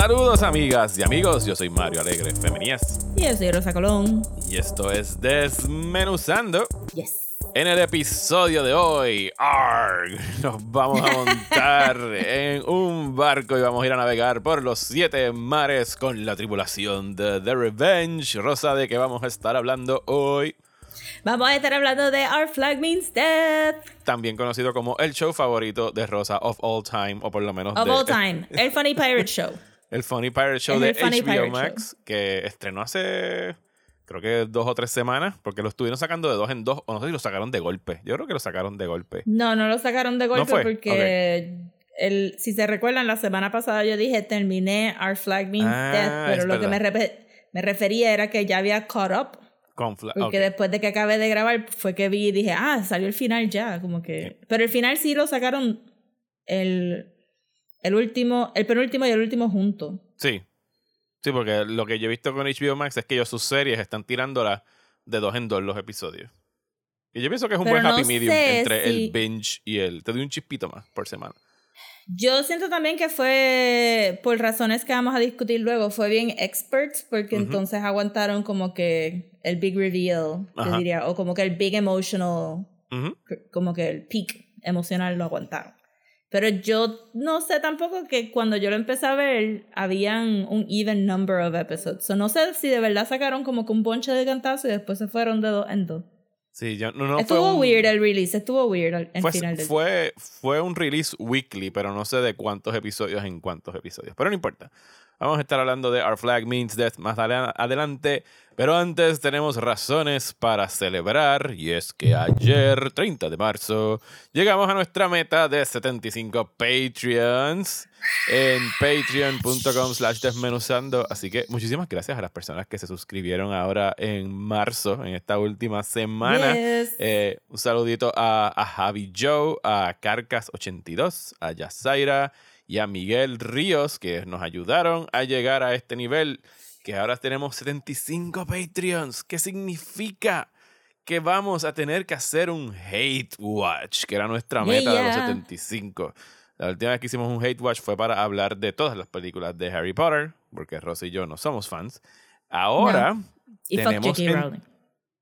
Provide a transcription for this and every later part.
Saludos amigas y amigos, yo soy Mario Alegre Femenías Y yo soy Rosa Colón. y esto es Desmenuzando. Yes. En el episodio de hoy, ARG, nos vamos a montar en un barco y vamos a ir a navegar por los siete mares con la tripulación de The Revenge. Rosa, ¿de qué vamos a estar hablando hoy? Vamos a estar hablando de Our Flag Means Death. También conocido como el show favorito de Rosa of all time, o por lo menos Of de- all time. El Funny Pirate Show. El Funny Pirate Show de Funny HBO Pirate Max, que estrenó hace creo que dos o tres semanas, porque lo estuvieron sacando de dos en dos, o no sé si lo sacaron de golpe. Yo creo que lo sacaron de golpe. No, no lo sacaron de golpe porque el, si se recuerdan, la semana pasada yo dije terminé Our Flag Means Ah, Death, pero lo que me, repe- me refería era que ya había caught up. Con Porque ok. después de que acabé de grabar fue que vi y dije, ah, salió el final ya, como que... Pero el final sí lo sacaron el, el último, el penúltimo y el último juntos. Sí. Sí, porque lo que yo he visto con HBO Max es que ellos sus series están tirándolas de dos en dos los episodios. Y yo pienso que es un Pero buen happy medium entre si- el binge y el... Te doy un chispito más por semana. Yo siento también que fue, por razones que vamos a discutir luego, fue bien experts, porque entonces aguantaron como que el big reveal, yo diría, o como que el big emotional, como que el peak emocional lo aguantaron. Pero yo no sé tampoco que cuando yo lo empecé a ver, habían un even number of episodes. So no sé si de verdad sacaron como que un bonche de cantazos y después se fueron de dos en dos. Sí, yo, no, no fue estuvo un- weird el release, estuvo weird el, el fue, final del fue, fue un release weekly, pero no sé de cuántos episodios en cuántos episodios. Pero no importa. Vamos a estar hablando de Our Flag Means Death más adelante. Pero antes tenemos razones para celebrar. Y es que ayer, 30 de marzo, llegamos a nuestra meta de 75 Patreons en patreon.com slash desmenuzando. Así que muchísimas gracias a las personas que se suscribieron ahora en marzo, en esta última semana. Yes. Eh, un saludito a, a Javi Joe, a Carcas82, a Yazaira y a Miguel Ríos, que nos ayudaron a llegar a este nivel, que ahora tenemos 75 Patreons. ¿Qué significa? Que vamos a tener que hacer un Hate Watch, que era nuestra Yeah, meta de los yeah. 75. La última vez que hicimos un Hate Watch fue para hablar de todas las películas de Harry Potter, porque Rosy y yo no somos fans. Ahora y fuck tenemos J.K. en- Rowling.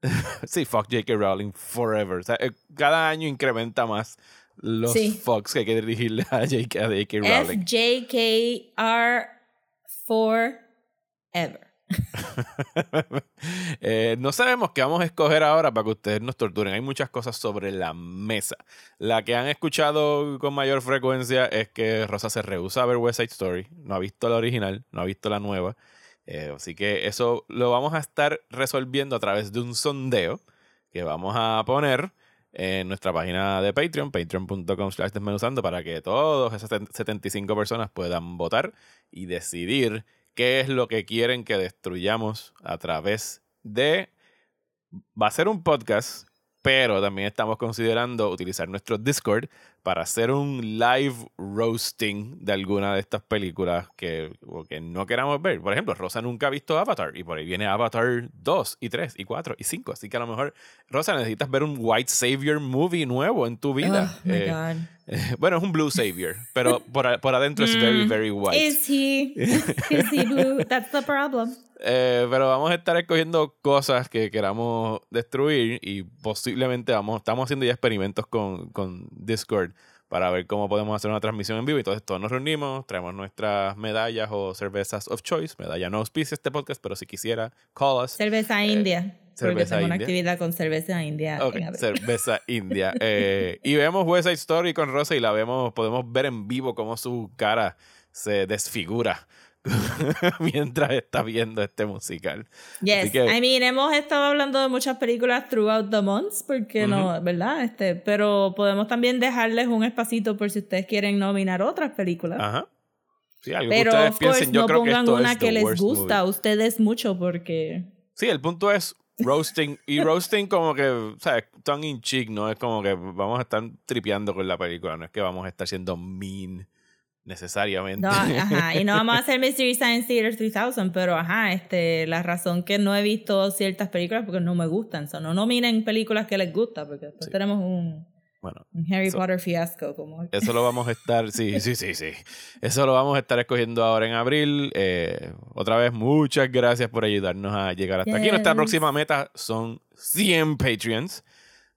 Sí, fuck J.K. Rowling forever. O sea, eh, cada año incrementa más los Sí. fucks que hay que dirigirle a J.K. J.K. Rowling. FJKR forever. Eh, no sabemos qué vamos a escoger ahora para que ustedes nos torturen. Hay muchas cosas sobre la mesa. La que han escuchado con mayor frecuencia es que Rosa se rehúsa a ver West Side Story. No ha visto la original, no ha visto la nueva. Eh, así que eso lo vamos a estar resolviendo a través de un sondeo que vamos a poner en nuestra página de Patreon, patreon.com desmenuzando, para que todos esas 75 personas puedan votar y decidir qué es lo que quieren que destruyamos a través de... Va a ser un podcast, pero también estamos considerando utilizar nuestro Discord para hacer un live roasting de alguna de estas películas que, o que no queramos ver. Por ejemplo, Rosa nunca ha visto Avatar y por ahí viene Avatar 2 y 3 y 4 y 5. Así que a lo mejor, Rosa, necesitas ver un White Savior movie nuevo en tu vida. Oh my Eh, God. bueno, es un Blue Savior, pero por, por adentro es very, Mm, very white. Is he? Is he blue? That's the problem. Eh, pero vamos a estar escogiendo cosas que queramos destruir y posiblemente vamos, estamos haciendo ya experimentos con, con Discord para ver cómo podemos hacer una transmisión en vivo. Entonces todos nos reunimos, traemos nuestras medallas o cervezas of choice. Medalla no auspicia este podcast, pero si quisiera, call us. Cerveza india. Porque cerveza tengo una india. actividad con cerveza india. Ok, en abril. cerveza india. Eh, y vemos West Side Story con Rosa y la vemos, podemos ver en vivo cómo su cara se desfigura mientras está viendo este musical. Yes, que- I mean, hemos estado hablando de muchas películas throughout the months, porque no, ¿verdad? Este, pero podemos también dejarles un espacito por si ustedes quieren nominar otras películas. Ajá. Sí, algo pero, que ustedes of course, piensen. Yo no creo que pongan esto una es que les gusta a movie. ustedes mucho, porque... Sí, el punto es roasting. Y roasting como que, ¿sabes? Tongue in cheek, ¿no? Es como que vamos a estar tripeando con la película. No es que vamos a estar siendo mean necesariamente. No, ajá, y no vamos a hacer Mystery Science Theater 3000, pero ajá, este, la razón que no he visto ciertas películas porque no me gustan, so, no nominen películas que les gusta, porque después Sí. tenemos un, Bueno, un Harry Eso- Potter fiasco como eso lo vamos a estar, sí, sí, sí, sí. Eso lo vamos a estar escogiendo ahora en abril. Eh, otra vez, muchas gracias por ayudarnos a llegar hasta aquí. Nuestra próxima meta son 100 Patreons.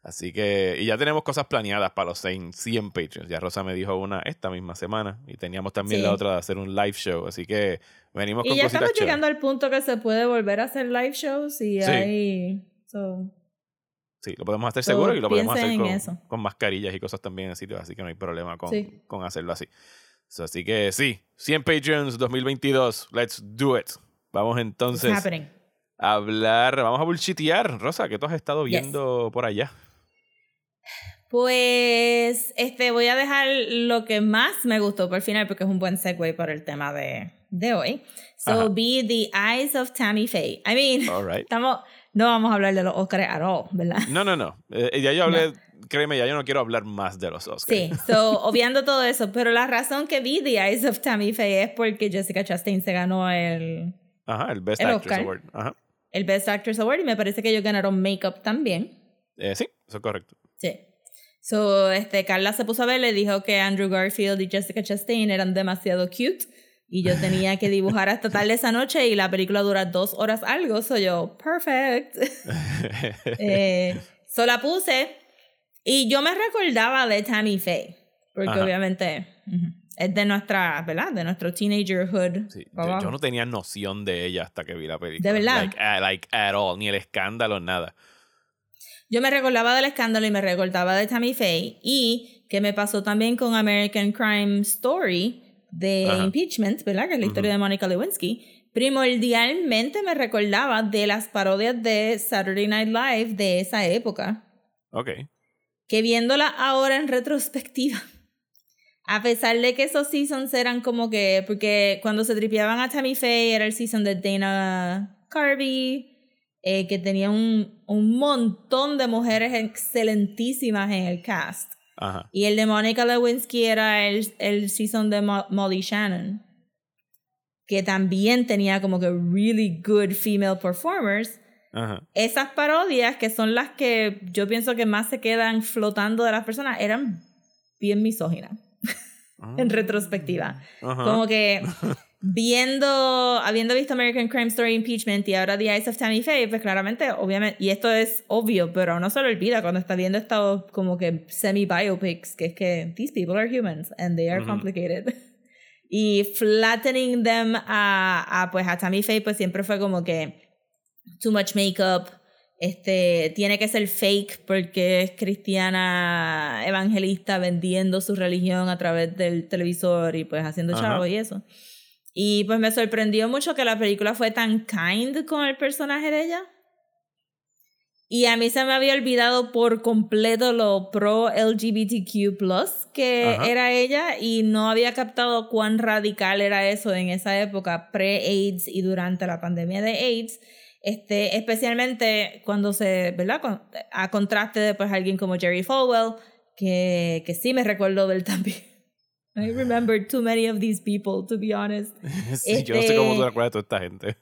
Así que, y ya tenemos cosas planeadas para los 100, 100 Patreons. Ya Rosa me dijo una esta misma semana y teníamos también Sí. la otra de hacer un live show. Así que venimos Y con ya cositas estamos chéveres. llegando al punto que se puede volver a hacer live shows y Sí. ahí so, Sí, lo podemos hacer seguro y lo podemos hacer con, eso. con mascarillas y cosas también en sitios, así que no hay problema con, Sí. con hacerlo así. So, así que sí, 100 Patreons 2022, let's do it. Vamos entonces a hablar, vamos a bullshitear. Rosa, ¿qué tú has estado Yes. viendo por allá? Pues este voy a dejar lo que más me gustó por el final porque es un buen segue para el tema de, de hoy. So Ajá. be The Eyes of Tammy Faye. I mean, All right. estamos no vamos a hablar de los Oscars at all, ¿verdad? No, no, no. Eh, ya yo hablé, créeme, ya yo no quiero hablar más de los Oscars. Sí, so, obviando todo eso, pero la razón que vi The Eyes of Tammy Faye es porque Jessica Chastain se ganó el, Ajá, el Best El Actress Oscar. Award. Ajá. el Best Actress Award y me parece que ellos ganaron Makeup también. Eh, sí, eso es correcto. Sí. So, este, Carla se puso a ver, le dijo que Andrew Garfield y Jessica Chastain eran demasiado cute y yo tenía que dibujar hasta tarde esa noche y la película dura dos horas algo, so yo, perfect. eh, so la puse y yo me recordaba de Tammy Faye, porque Ajá. obviamente es de nuestra, ¿verdad? De nuestro teenagerhood. Sí, yo, no tenía noción de ella hasta que vi la película. ¿De verdad? Like, like at all, ni el escándalo, nada. Yo me recordaba del escándalo y me recordaba de Tammy Faye y que me pasó también con American Crime Story de Ajá. Impeachment, ¿verdad? Que es la historia de Monica Lewinsky. Primordialmente me recordaba de las parodias de Saturday Night Live de esa época, Ok. que viéndola ahora en retrospectiva, a pesar de que esos seasons eran como que, porque cuando se tripeaban a Tammy Faye era el season de Dana Carvey, eh, que tenía un, un montón de mujeres excelentísimas en el cast. Ajá. Y el de Monica Lewinsky era el, el season de Mo- Molly Shannon, que también tenía como que really good female performers. Ajá. Esas parodias, que son las que yo pienso que más se quedan flotando de las personas, eran bien misóginas en retrospectiva. Ajá. Como que viendo, habiendo visto American Crime Story Impeachment y ahora The Eyes of Tammy Faye, pues claramente, obviamente, y esto es obvio, pero no se lo olvida cuando está viendo estos como que semi-biopics, que es que these people are humans and they are complicated. Y flattening them a, a, pues a Tammy Faye, pues siempre fue como que too much makeup, este, tiene que ser fake porque es cristiana evangelista vendiendo su religión a través del televisor y pues haciendo Ajá. chavo y eso. Y pues me sorprendió mucho que la película fue tan kind con el personaje de ella. Y a mí se me había olvidado por completo lo pro LGBTQ que Ajá. era ella y no había captado cuán radical era eso en esa época pre-AIDS y durante la pandemia de AIDS. Este, especialmente cuando se, ¿verdad? A contraste de pues alguien como Jerry Falwell, que, que sí me recuerdo del también. I remember too many of these people, to be honest. Sí, Yo no sé cómo este- se recuerda de toda esta gente.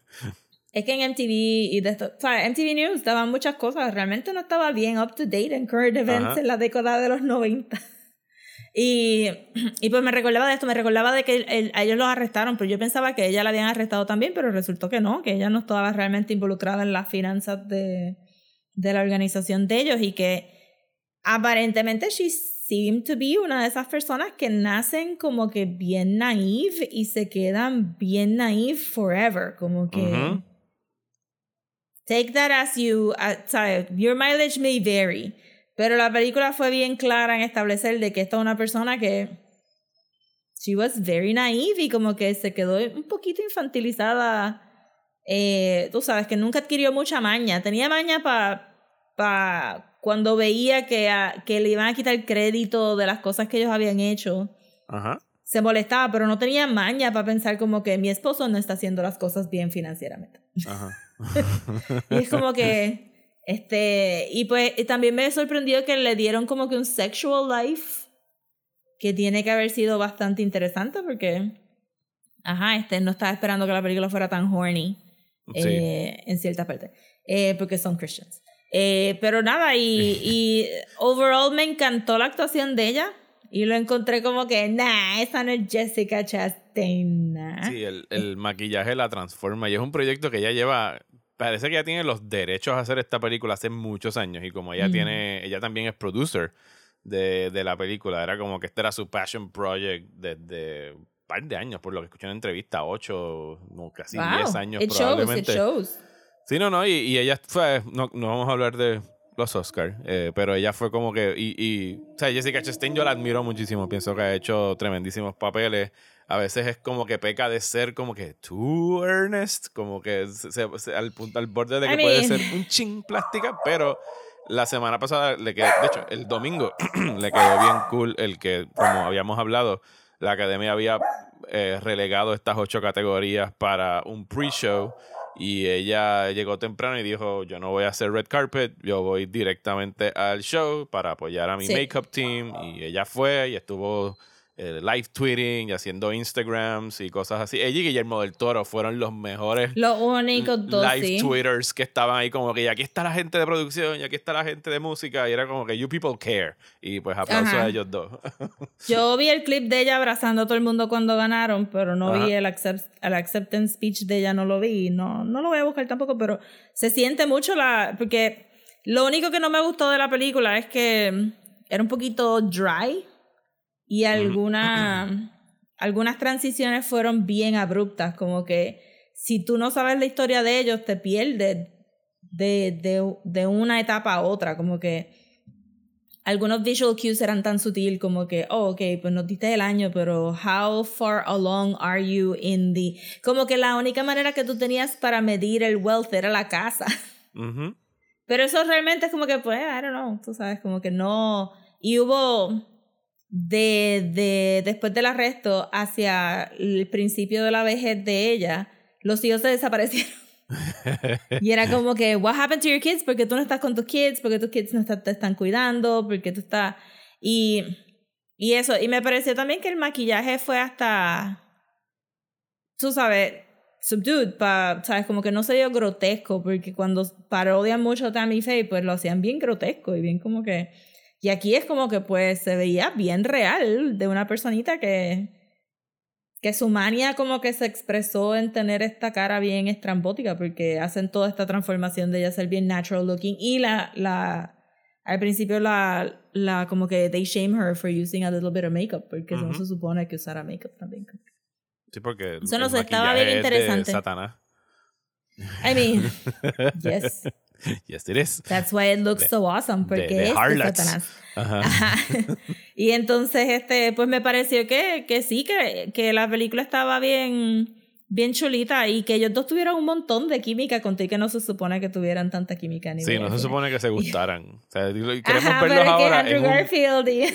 Es que en MTV y de esto, o sea, MTV News daban muchas cosas, realmente no estaba bien up to date en current events Ajá. en la década de los 90. Y, y pues me recordaba de esto, me recordaba de que el- a ellos los arrestaron, pero yo pensaba que ella la habían arrestado también, pero resultó que no, que ella no estaba realmente involucrada en las finanzas de, de la organización de ellos y que aparentemente she seemed to be una de esas personas que nacen como que bien naive y se quedan bien naive forever, como que... Ujú. Take that as you, uh, your mileage may vary. Pero la película fue bien clara en establecer de que esta es una persona que she was very naive y como que se quedó un poquito infantilizada. Eh, tú sabes que nunca adquirió mucha maña. Tenía maña para pa cuando veía que, a- que le iban a quitar crédito de las cosas que ellos habían hecho. Ajá. Se molestaba, pero no tenía maña para pensar como que mi esposo no está haciendo las cosas bien financieramente. Ajá. Y es como que Este, y pues y también me sorprendió que le dieron como que un sexual life que tiene que haber sido bastante interesante porque, ajá, este no estaba esperando que la película fuera tan horny Sí. eh, en cierta parte, eh, porque son Christians. Eh, pero nada, y, y overall me encantó la actuación de ella y lo encontré como que, nah, esa no es Jessica Chastain. nah". Sí, el, el maquillaje la transforma y es un proyecto que ella lleva. Parece que ella tiene los derechos a hacer esta película hace muchos años y como ella Ujú. tiene, ella también es producer de, de la película, era como que este era su passion project desde un par de años, por lo que escuché en entrevista, ocho, no, casi Wow, diez años it shows, probablemente. it shows. Sí, no, no, y, y ella fue, no, no vamos a hablar de los Oscars, eh, pero ella fue como que, y, y, o sea, Jessica Chastain yo la admiro muchísimo, pienso que ha hecho tremendísimos papeles, a veces es como que peca de ser como que too earnest, como que se- se- al, punto, al borde de que I puede mean- ser un ching plástica, pero la semana pasada le quedó, de hecho, el domingo le quedó bien cool el que, como habíamos hablado, la academia había eh, relegado estas ocho categorías para un pre-show y ella llegó temprano y dijo, yo no voy a hacer red carpet, yo voy directamente al show para apoyar a mi Sí. makeup team y ella fue y estuvo eh, live tweeting y haciendo Instagrams y cosas así. Ella y Guillermo del Toro fueron los mejores Los únicos dos, live sí. twitters que estaban ahí como que y aquí está la gente de producción y aquí está la gente de música y era como que you people care y pues aplauso Ajá. a ellos dos Yo vi el clip de ella abrazando a todo el mundo cuando ganaron, pero no Ajá. vi el, accept- el acceptance speech de ella, no lo vi. No, no lo voy a buscar tampoco, pero se siente mucho la... Porque lo único que no me gustó de la película es que era un poquito dry y algunas algunas transiciones fueron bien abruptas, como que si tú no sabes la historia de ellos, te pierdes de, de, de una etapa a otra, como que algunos visual cues eran tan sutil como que, oh, ok, pues nos diste el año, pero how far along are you in the... Como que la única manera que tú tenías para medir el wealth era la casa. Ujú. Pero eso realmente es como que, pues, I don't know, tú sabes, como que no... Y hubo de, de después del arresto hacia el principio de la vejez de ella, los hijos se desaparecieron. y era como que, what happened to your kids? Porque tú no estás con tus kids, porque tus kids no está- te están cuidando, porque tú estás... Y, y eso, y me pareció también que el maquillaje fue hasta, tú sabes, subdued, pa, sabes, como que no se dio grotesco, porque cuando parodian mucho a Tammy Faye, pues lo hacían bien grotesco y bien como que... Y aquí es como que pues se veía bien real de una personita que que su mania como que se expresó en tener esta cara bien estrambótica porque hacen toda esta transformación de ella ser bien natural looking y la la al principio la la como que they shame her for using a little bit of makeup porque no Ujú. se supone que usara makeup también. sí porque Eso no el sé, estaba maquillaje bien interesante. Satanás I mean, yes, yes it is that's why it looks so awesome porque de es de. Satanás. Ajá. Ajá. y entonces, este, pues me pareció que, que sí, que, que la película estaba bien, bien chulita y que ellos dos tuvieron un montón de química, conté que no se supone que tuvieran tanta química. ni Sí, no se supone que se gustaran. O sea, Ajá, queremos pero verlos es que ahora Andrew en un, Garfield y...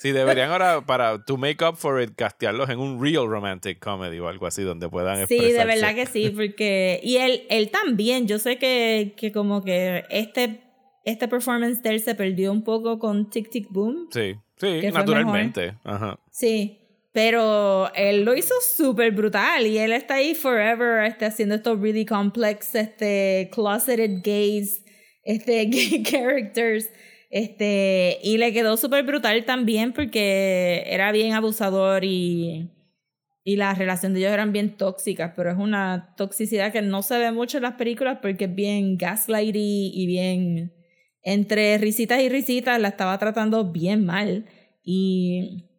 Sí, deberían ahora, para to make up for it, castearlos en un real romantic comedy o algo así, donde puedan Sí, expresarse. de verdad que sí, porque... Y él, él también, yo sé que, que como que este, este performance de él se perdió un poco con Tic Tic Boom. Sí, sí, naturalmente. Ajá. Sí, pero él lo hizo súper brutal y él está ahí forever este, haciendo estos really complex, este, closeted gays, este, gay characters. Este, y le quedó súper brutal también porque era bien abusador y, y la relación de ellos eran bien tóxicas, pero es una toxicidad que no se ve mucho en las películas porque es bien gaslighty y bien entre risitas y risitas la estaba tratando bien mal. Y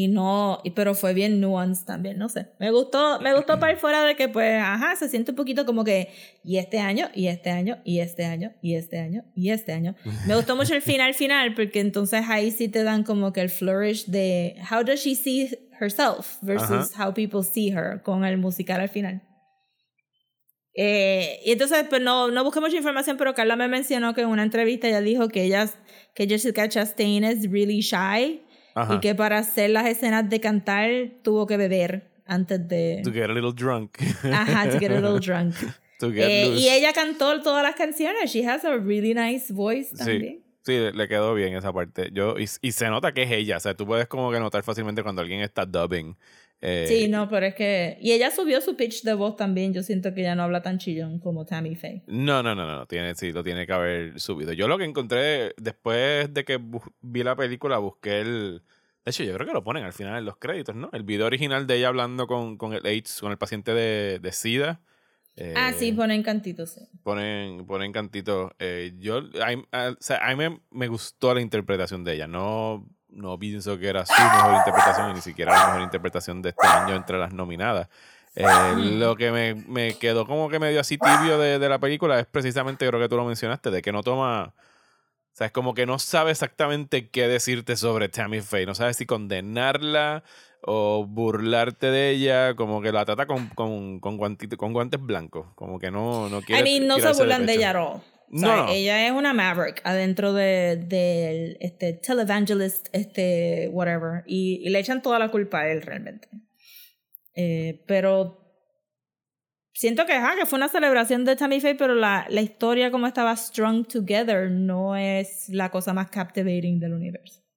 y no, y- pero fue bien nuanced también, no sé. Me gustó, me gustó para ir fuera de que pues, ajá, se siente un poquito como que y este año, y este año, y este año, y este año, y este año. Me gustó mucho el final final porque entonces ahí sí te dan como que el flourish de how does she see herself versus how people see her con el musical al final. Eh, y entonces, pues no, no busqué mucha información, pero Carla me mencionó que en una entrevista ella dijo que ella, que Jessica Chastain es really shy Ajá. y que para hacer las escenas de cantar tuvo que beber antes de... To get a little drunk. Ajá, to get a little drunk. To get Eh, y ella cantó todas las canciones. She has a really nice voice también. Sí, sí, le quedó bien esa parte. Yo, y, y se nota que es ella. O sea, tú puedes como que notar fácilmente cuando alguien está dubbing. Eh, Sí, no, pero es que... Y ella subió su pitch de voz también. Yo siento que ella no habla tan chillón como Tammy Faye. No, no, no, no, tiene, sí, lo tiene que haber subido. Yo lo que encontré después de que vi la película, busqué el... De hecho, yo creo que lo ponen al final en los créditos, ¿no? El video original de ella hablando con, con el AIDS, con el paciente de, de SIDA. Eh, ah, sí, ponen cantitos, sí. ponen, ponen cantito. Eh, yo, a- o sea, a mí me, me gustó la interpretación de ella. No, no pienso que era su mejor interpretación y ni siquiera la mejor interpretación de este año entre las nominadas. Eh, lo que me, me quedó como que medio así tibio de, de la película es precisamente, creo que tú lo mencionaste, de que no toma. O sea, es como que no sabe exactamente qué decirte sobre Tammy Faye. No sabe si condenarla o burlarte de ella. Como que la trata con, con, con, guantito- con guantes blancos. Como que no, no quiere. I mean, no se burlan de pecho. ella at all. O No, ella es una maverick adentro del de, este, televangelist, este, whatever. Y, y le echan toda la culpa a él realmente. Eh, pero siento que, ajá, que fue una celebración de Tammy Faye, pero la, la historia como estaba strung together no es la cosa más captivating del universo.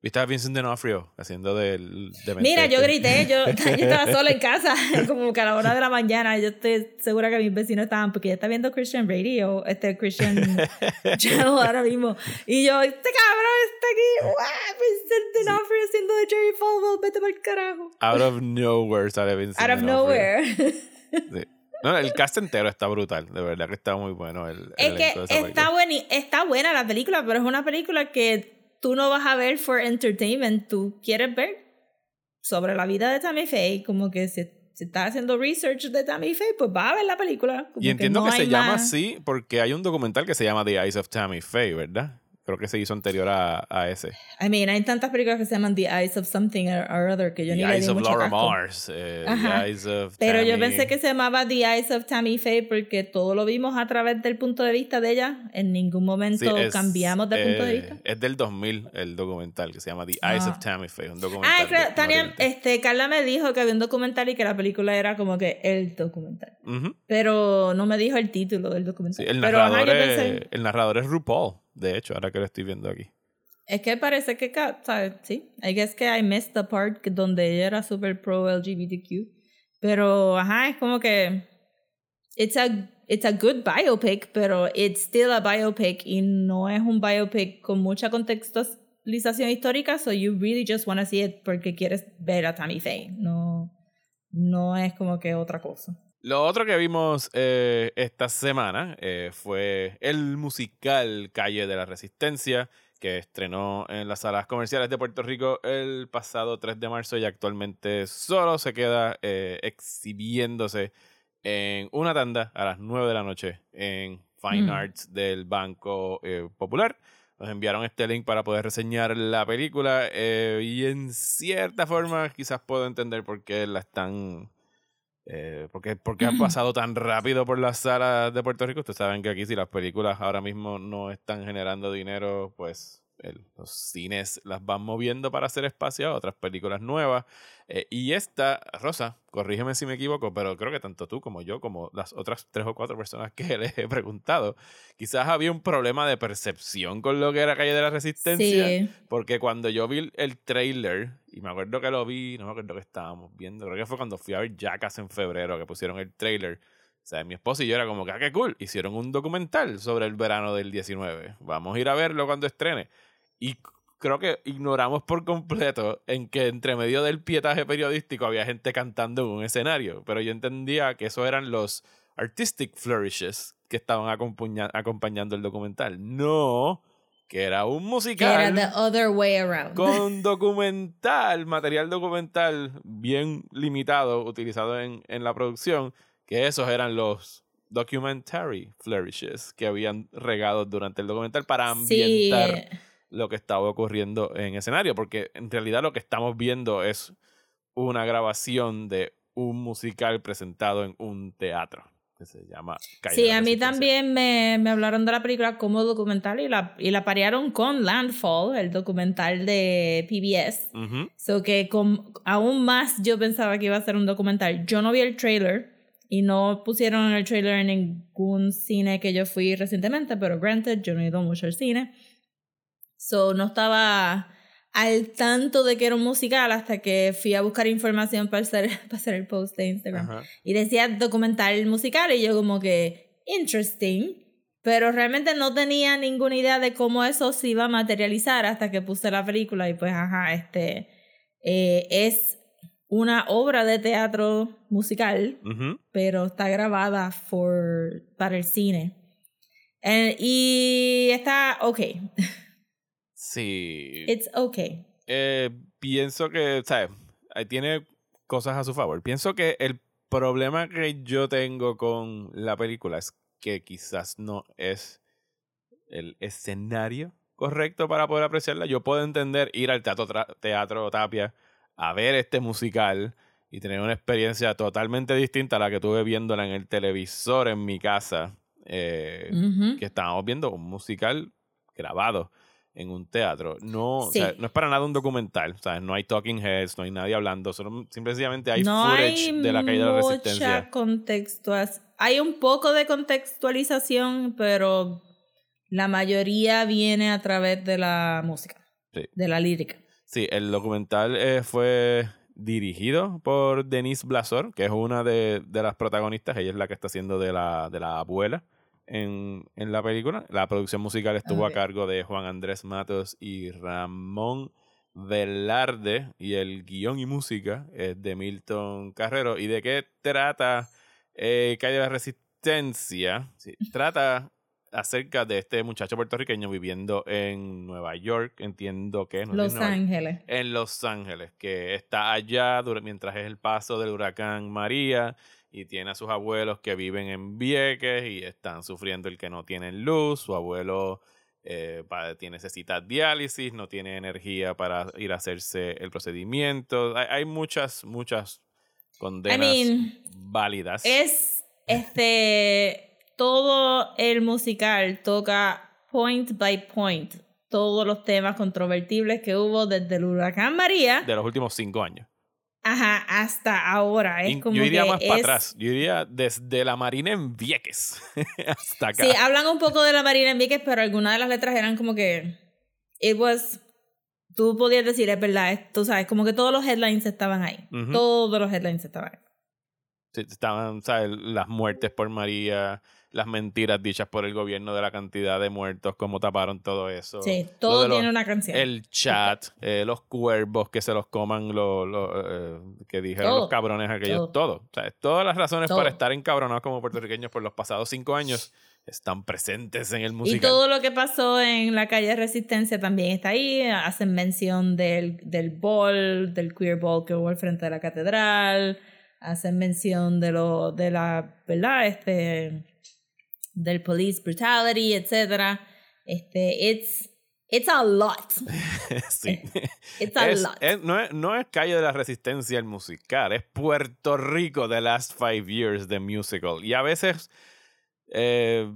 ¿Viste a Vincent D'Onofrio haciendo del de Mira, yo Mentete? grité, yo, yo estaba sola en casa, como que a la hora de la mañana. Yo estoy segura que mis vecinos estaban, porque ella está viendo Christian Radio, este Christian Channel ahora mismo. Y yo, este cabrón está aquí, ¡guau! Vincent D'Onofrio haciendo de Jerry Falwell, vete para el carajo. Out of nowhere sale Vincent Out of D'Onofrio. nowhere. Sí. No, el cast entero está brutal, de verdad que está muy bueno. El, el es que está, buena, está buena la película, pero es una película que tú no vas a ver for entertainment, tú quieres ver sobre la vida de Tammy Faye, como que si, si estás haciendo research de Tammy Faye, pues va a ver la película. Como Y entiendo no que, se llama más- así porque hay un documental que se llama The Eyes of Tammy Faye, ¿verdad? Creo que se hizo anterior a, a ese. I mean, hay tantas películas que se llaman The Eyes of Something or, or Other que yo ni The Eyes of Laura casco. Mars. eh. The Eyes of Pero yo Tammy- pensé que se llamaba The Eyes of Tammy Faye porque todo lo vimos a través del punto de vista de ella. En ningún momento Sí, es, cambiamos de punto de eh, vista. Es del 2000 el documental que se llama The Eyes Ah. of Tammy Faye, un documental. Ah, creo- Tania, este, Carla me dijo que había un documental y que la película era como que el documental. Ujú. Pero no me dijo el título del documental. Sí, el, Pero ajá, narrador yo es, el narrador es RuPaul, de hecho, ahora que lo estoy viendo aquí. es que parece que. Sí, I guess que I missed the part donde ella era super pro LGBTQ. Pero, ajá, es como que it's a, it's a good biopic, pero it's still a biopic y no es un biopic con mucha contextualización histórica, so you really just want to see it porque quieres ver a Tammy Faye. No, no es como que otra cosa. Lo otro que vimos eh, esta semana eh, fue el musical Calle de la Resistencia, que estrenó en las salas comerciales de Puerto Rico el pasado 3 de marzo y actualmente solo se queda eh, exhibiéndose en una tanda a las 9 de la noche en Fine Mm. Arts del Banco eh, Popular. Nos enviaron este link para poder reseñar la película y en cierta forma quizás puedo entender por qué la están... Eh, porque, porque han pasado tan rápido por las salas de Puerto Rico. Ustedes saben que aquí si las películas ahora mismo no están generando dinero, pues el- los cines las van moviendo para hacer espacio a otras películas nuevas. Eh, y esta, Rosa, corrígeme si me equivoco, pero creo que tanto tú como yo, como las otras tres o cuatro personas que les he preguntado, quizás había un problema de percepción con lo que era Calle de la Resistencia. Sí. Porque cuando yo vi el trailer, y me acuerdo que lo vi, no me acuerdo que estábamos viendo, creo que fue cuando fui a ver Jackass en febrero que pusieron el trailer. O sea, mi esposo y yo era como ah, qué cool. Hicieron un documental sobre el verano del 19. Vamos a ir a verlo cuando estrene. Y creo que ignoramos por completo en que entre medio del pietaje periodístico había gente cantando en un escenario. Pero yo entendía que eso eran los artistic flourishes que estaban acompaña- acompañando el documental. No, que era un musical era the other way around. con documental, material documental bien limitado utilizado en, en la producción, que esos eran los documentary flourishes que habían regado durante el documental para Sí. Lo que estaba ocurriendo en escenario, porque en realidad lo que estamos viendo es una grabación de un musical presentado en un teatro que se llama de Sí, a mí también me, me hablaron de la película como documental y la, y la parearon con Landfall, el documental de PBS. Ujú. So que con, aún más yo pensaba que iba a ser un documental. Yo no vi el trailer, Y no pusieron el trailer en ningún cine que yo fui recientemente, pero granted, yo no he ido mucho al cine. So, no estaba al tanto de que era un musical hasta que fui a buscar información para hacer, para hacer el post de Instagram. Ajá. Y decía documental musical y yo como que, interesting. Pero realmente no tenía ninguna idea de cómo eso se iba a materializar hasta que puse la película y pues, ajá, este, eh, es una obra de teatro musical, Ujú. pero está grabada for, para el cine. Eh, y está ok. Sí. It's okay. Eh, pienso que, ¿sabes? Ahí tiene cosas a su favor. Pienso que el problema que yo tengo con la película es que quizás no es el escenario correcto para poder apreciarla. Yo puedo entender ir al teatro, teatro Tapia a ver este musical y tener una experiencia totalmente distinta a la que tuve viéndola en el televisor en mi casa. eh, que estábamos viendo un musical grabado en un teatro. No, o Sí. sea, no es para nada un documental. Sea, no hay talking heads, no hay nadie hablando. Solo, simplemente hay no footage hay de la caída de la resistencia. Hay un poco de contextualización, pero la mayoría viene a través de la música, Sí. de la lírica. Sí, el documental eh, fue dirigido por Denise Blasor, que es una de, de las protagonistas. Ella es la que está haciendo de la, de la abuela en, en la película. La producción musical estuvo a cargo de Juan Andrés Matos y Ramón Velarde. Y el guion y música es de Milton Carrero. ¿Y de qué trata eh, Calle de la Resistencia? Sí, trata acerca de este muchacho puertorriqueño viviendo en Nueva York, entiendo que no Los Ángeles. en Los Ángeles, que está allá mientras es el paso del huracán María y tiene a sus abuelos que viven en Vieques y están sufriendo el que no tienen luz, su abuelo eh, necesita diálisis, no tiene energía para ir a hacerse el procedimiento, hay, hay muchas, muchas condenas mean, válidas. Es este. Todo el musical toca point by point todos los temas controvertibles que hubo desde el huracán María de los últimos cinco años. Ajá, hasta ahora. Es como yo iría que más para atrás. Yo iría desde la Marina en Vieques hasta acá. Sí, hablan un poco de la Marina en Vieques, pero algunas de las letras eran como que. It was. Tú podías decir, es verdad, tú sabes, como que todos los headlines estaban ahí. Todos los headlines estaban ahí. Estaban, ¿sabes? Las muertes por María, las mentiras dichas por el gobierno de la cantidad de muertos, cómo taparon todo eso. Sí, Lo todo los- tiene una canción. El chat, eh, los cuervos que se los coman, los, eh, que dijeron Todo. los cabrones aquellos, Todo. todo. O sea, todas las razones Todo. para estar encabronados como puertorriqueños por los pasados cinco años están presentes en el Y musical. todo lo que pasó en la calle Resistencia también está ahí. Hacen mención del, del ball, del queer ball que hubo al frente de la catedral. Hacen mención de lo, de la, ¿verdad? Este, del police brutality, etc. Este, it's, it's a lot. sí. It's a Es- lot. es- no, es, no es Calle de la Resistencia el musical, es Puerto Rico The Last Five Years the Musical. Y a veces eh,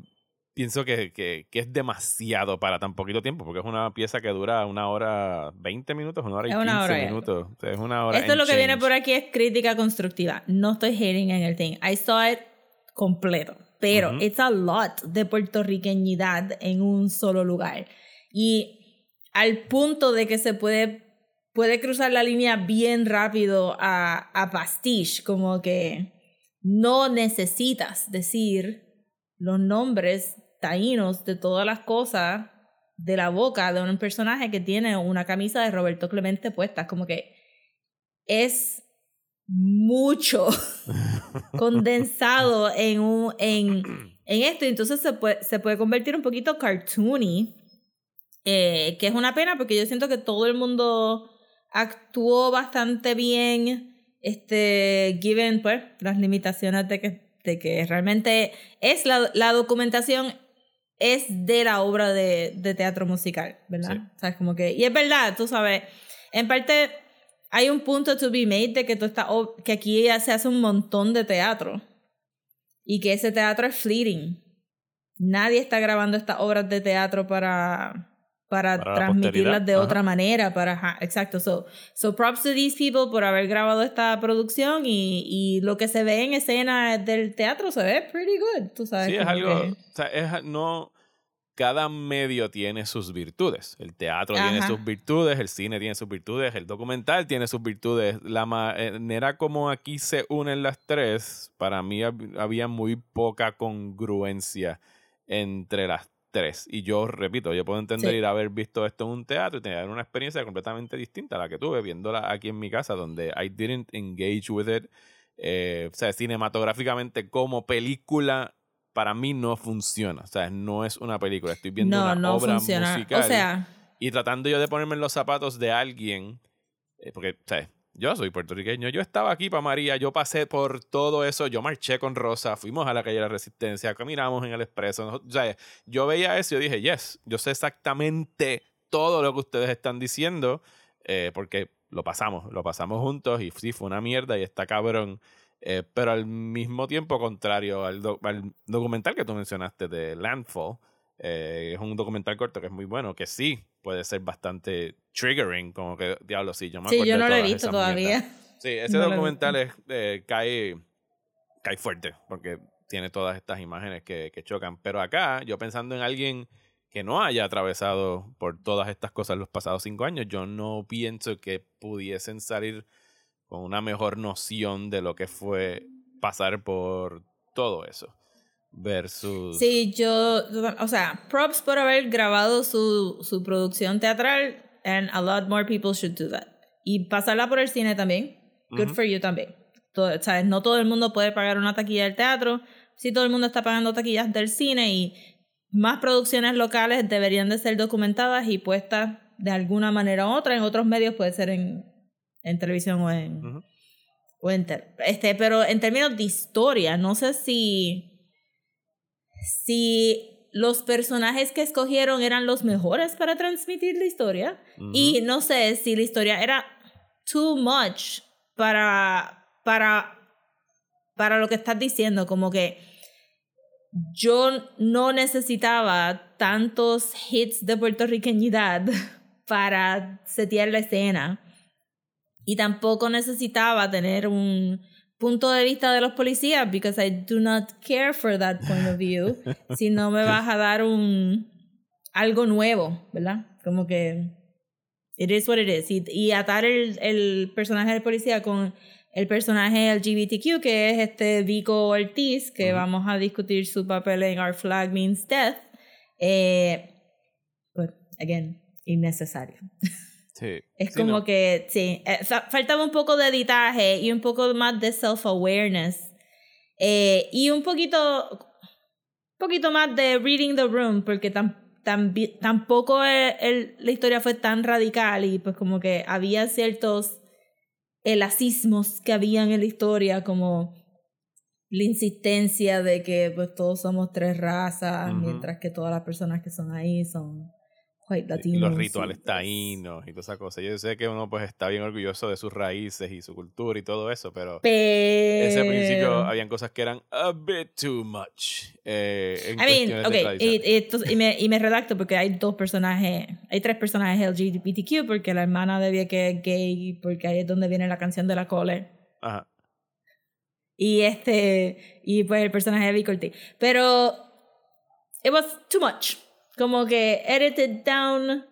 pienso que, que- que es demasiado para tan poquito tiempo, porque es una pieza que dura una hora 20 minutos, una hora y 15 una hora y algo. minutos. O sea, es una hora. Esto es lo que viene por aquí es crítica constructiva. No estoy hating en el thing. I saw it completo. Pero it's a lot de puertorriqueñidad en un solo lugar. Y al punto de que se puede, puede cruzar la línea bien rápido a, a pastiche. Como que no necesitas decir los nombres taínos de todas las cosas de la boca de un personaje que tiene una camisa de Roberto Clemente puesta. Como que es mucho condensado en, un, en, en esto. Entonces se puede, se puede convertir un poquito cartoony. eh, que es una pena porque yo siento que todo el mundo actuó bastante bien. Este, given pues, las limitaciones de que, de que realmente es la, la documentación es de la obra de, de teatro musical, ¿verdad? Sí. O sea, es como que, y es verdad, tú sabes, en parte hay un punto to be made de que, tú estás, que aquí ya se hace un montón de teatro y que ese teatro es fleeting. Nadie está grabando estas obras de teatro para, para, Para la transmitirlas de ajá. otra manera, para, ajá, exacto. So, so props to these people por haber grabado esta producción y, y lo que se ve en escena del teatro se ve pretty good, tú sabes. Sí, es algo. que- O sea, es no. Cada medio tiene sus virtudes. El teatro tiene sus virtudes, el cine tiene sus virtudes, el documental tiene sus virtudes. La manera como aquí se unen las tres, para mí hab- había muy poca congruencia entre las tres. Y yo repito, yo puedo entender Sí. ir a haber visto esto en un teatro y tener una experiencia completamente distinta a la que tuve viéndola aquí en mi casa, donde I didn't engage with it. Eh, o sea, cinematográficamente como película para mí no funciona. O sea, no es una película. Estoy viendo no, una no obra funciona. musical O sea, y tratando yo de ponerme en los zapatos de alguien, eh, porque, o sea, yo soy puertorriqueño, yo estaba aquí para María, yo pasé por todo eso, yo marché con Rosa, fuimos a la calle de la Resistencia, caminamos en el expreso, o sea, yo veía eso y yo dije, yes, yo sé exactamente todo lo que ustedes están diciendo, eh, porque lo pasamos, lo pasamos juntos y sí, fue una mierda y está cabrón. Eh, pero al mismo tiempo, contrario al documental que tú mencionaste de Landfall, eh, es un documental corto que es muy bueno, que sí puede ser bastante triggering, como que, diablo, sí, yo me sí, acordé yo no lo he visto todavía. mierdas. Sí, ese No documental es, eh, cae, cae fuerte, porque tiene todas estas imágenes que, que chocan. Pero acá, yo pensando en alguien que no haya atravesado por todas estas cosas los pasados cinco años, yo no pienso que pudiesen salir con una mejor noción de lo que fue pasar por todo eso. Versus. Sí, yo, o sea, props por haber grabado su, su producción teatral and a lot more people should do that. Y pasarla por el cine también. Good Ujú. for you también. Todo, ¿sabes? No todo el mundo puede pagar una taquilla del teatro. Sí, todo el mundo está pagando taquillas del cine y más producciones locales deberían de ser documentadas y puestas de alguna manera u otra en otros medios, puede ser en, en televisión o en, Ujú. o en este, pero en términos de historia, no sé si si los personajes que escogieron eran los mejores para transmitir la historia y no sé si la historia era too much para para para lo que estás diciendo, como que yo no necesitaba tantos hits de puertorriqueñidad para setear la escena. Y tampoco necesitaba tener un punto de vista de los policías, because I do not care for that point of view. si no me vas a dar un algo nuevo, ¿verdad? Como que it is what it is. Y, y atar el, el personaje del policía con el personaje LGBTQ, que es este Vico Ortiz, que Ujú. vamos a discutir su papel en Our Flag Means Death. Eh, pues, again, innecesario. Sí. Es Sí, como no. que, sí, eh, fa- faltaba un poco de editaje y un poco más de self-awareness. Eh, y un poquito, un poquito más de reading the room, porque tam- tambi- tampoco el- el- la historia fue tan radical y pues como que había ciertos elacismos que habían en la historia, como la insistencia de que pues todos somos tres razas, mientras que todas las personas que son ahí son white latinos. los rituales taínos y toda esa cosa. Yo sé que uno pues está bien orgulloso de sus raíces y su cultura y todo eso, pero Pero... ese principio habían cosas que eran a bit too much. eh, en I mean, de ok, y, y me, y me redacto porque hay dos personajes, hay tres personajes LGBTQ, porque la hermana de que es gay, porque ahí es donde viene la canción de la cole. Ajá. Y este, y pues el personaje de Vic Ortiz. Pero, it was too much. Como que edited down,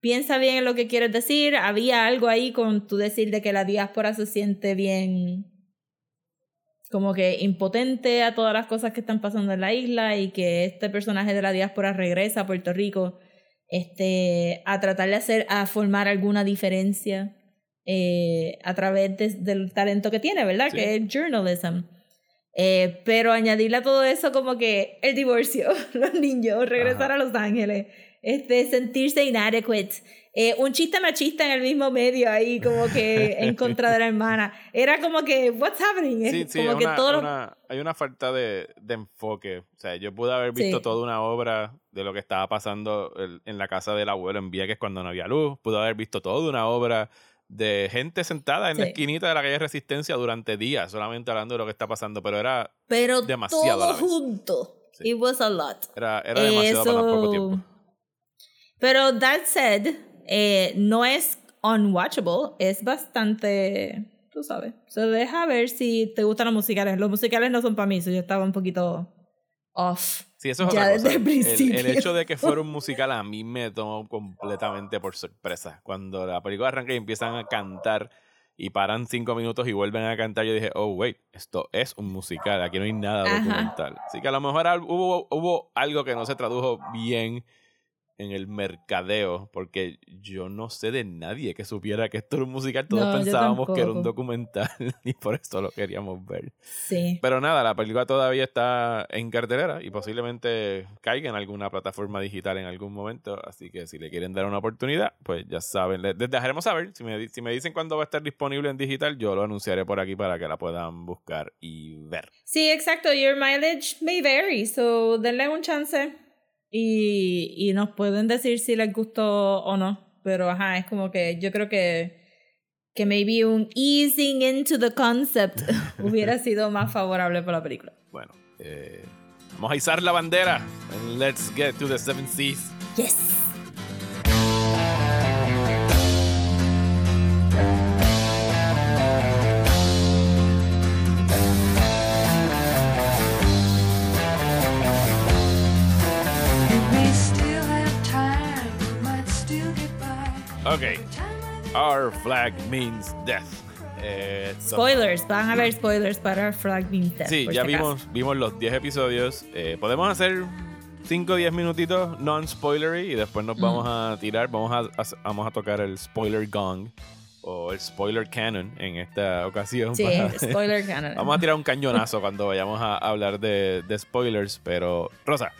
piensa bien en lo que quieres decir. Había algo ahí con tu decir de que la diáspora se siente bien, como que impotente a todas las cosas que están pasando en la isla y que este personaje de la diáspora regresa a Puerto Rico este, a tratar de hacer, a formar alguna diferencia eh, a través de- del talento que tiene, ¿verdad? Sí. Que es journalism. Eh, pero añadirle a todo eso como que el divorcio, los niños, regresar Ajá. a Los Ángeles, este, sentirse inadequate, eh, un chiste machista en el mismo medio ahí como que en contra de la hermana. Era como que, what's happening? Sí, sí, como es que una- todo una- hay una falta de, de enfoque. O sea, yo pude haber visto Sí. toda una obra de lo que estaba pasando en la casa del abuelo en Vieques cuando no había luz. Pude haber visto toda una obra de gente sentada en la esquinita de la calle Resistencia durante días, solamente hablando de lo que está pasando. Pero era, pero demasiado todo junto. Sí. It was a lot. era, era demasiado para tan poco Eso- tiempo. Pero that said, eh, no es unwatchable, es bastante, tú sabes. So deja ver si te gustan los musicales. Los musicales no son para mí, so yo estaba un poquito off. Sí, eso es Ya otra desde el principio. el hecho de que fuera un musical a mí me tomó completamente por sorpresa. Cuando la película arranca y empiezan a cantar y paran cinco minutos y vuelven a cantar, yo dije, oh, wait, esto es un musical, aquí no hay nada Ajá. documental. Así que a lo mejor hubo algo que no se tradujo bien en el mercadeo, porque yo no sé de nadie que supiera que esto era un musical, todos No, pensábamos que era un documental y por eso lo queríamos ver. Sí. Pero nada, la película todavía está en cartelera y posiblemente caiga en alguna plataforma digital en algún momento. Así que si le quieren dar una oportunidad, pues ya saben. Les, dejaremos saber. Si me, si me dicen cuándo va a estar disponible en digital, yo lo anunciaré por aquí para que la puedan buscar y ver. Sí, exacto. Your mileage may vary, so denle un chance y, y nos pueden decir si les gustó o no. Pero ajá, es como que yo creo que, que maybe un easing into the concept hubiera sido más favorable para la película. Bueno, eh, vamos a izar la bandera. And let's get to the seven seas. Yes. Ok. Our flag means death. Eh, Spoilers, van a haber spoilers para Fragment Death, Sí, ya si vimos, vimos los 10 episodios. Eh, podemos hacer 5 o 10 minutitos non-spoilery y después nos vamos a tirar. Vamos a, a- vamos a tocar el spoiler gong o el spoiler canon en esta ocasión. Sí, para- spoiler canon. vamos a tirar un cañonazo cuando vayamos a hablar de, de spoilers. Pero, Rosa,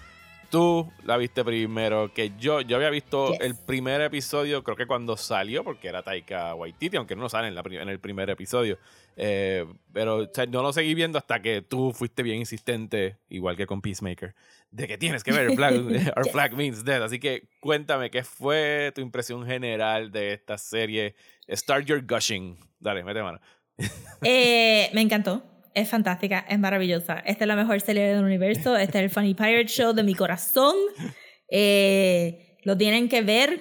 tú la viste primero que yo. Yo había visto Yes. el primer episodio, creo que cuando salió, porque era Taika Waititi, aunque no sale en, la en el primer episodio. Eh, pero o sea, no lo seguí viendo hasta que tú fuiste bien insistente, igual que con Peacemaker, de que tienes que ver el flag, Our Yes. Flag Means Death. Así que cuéntame, ¿qué fue tu impresión general de esta serie? Start Your Gushing. Dale, mete mano. Eh, me encantó. Es fantástica, es maravillosa. Esta es la mejor serie del universo. Este es el Funny Pirate Show de mi corazón. Eh, lo tienen que ver.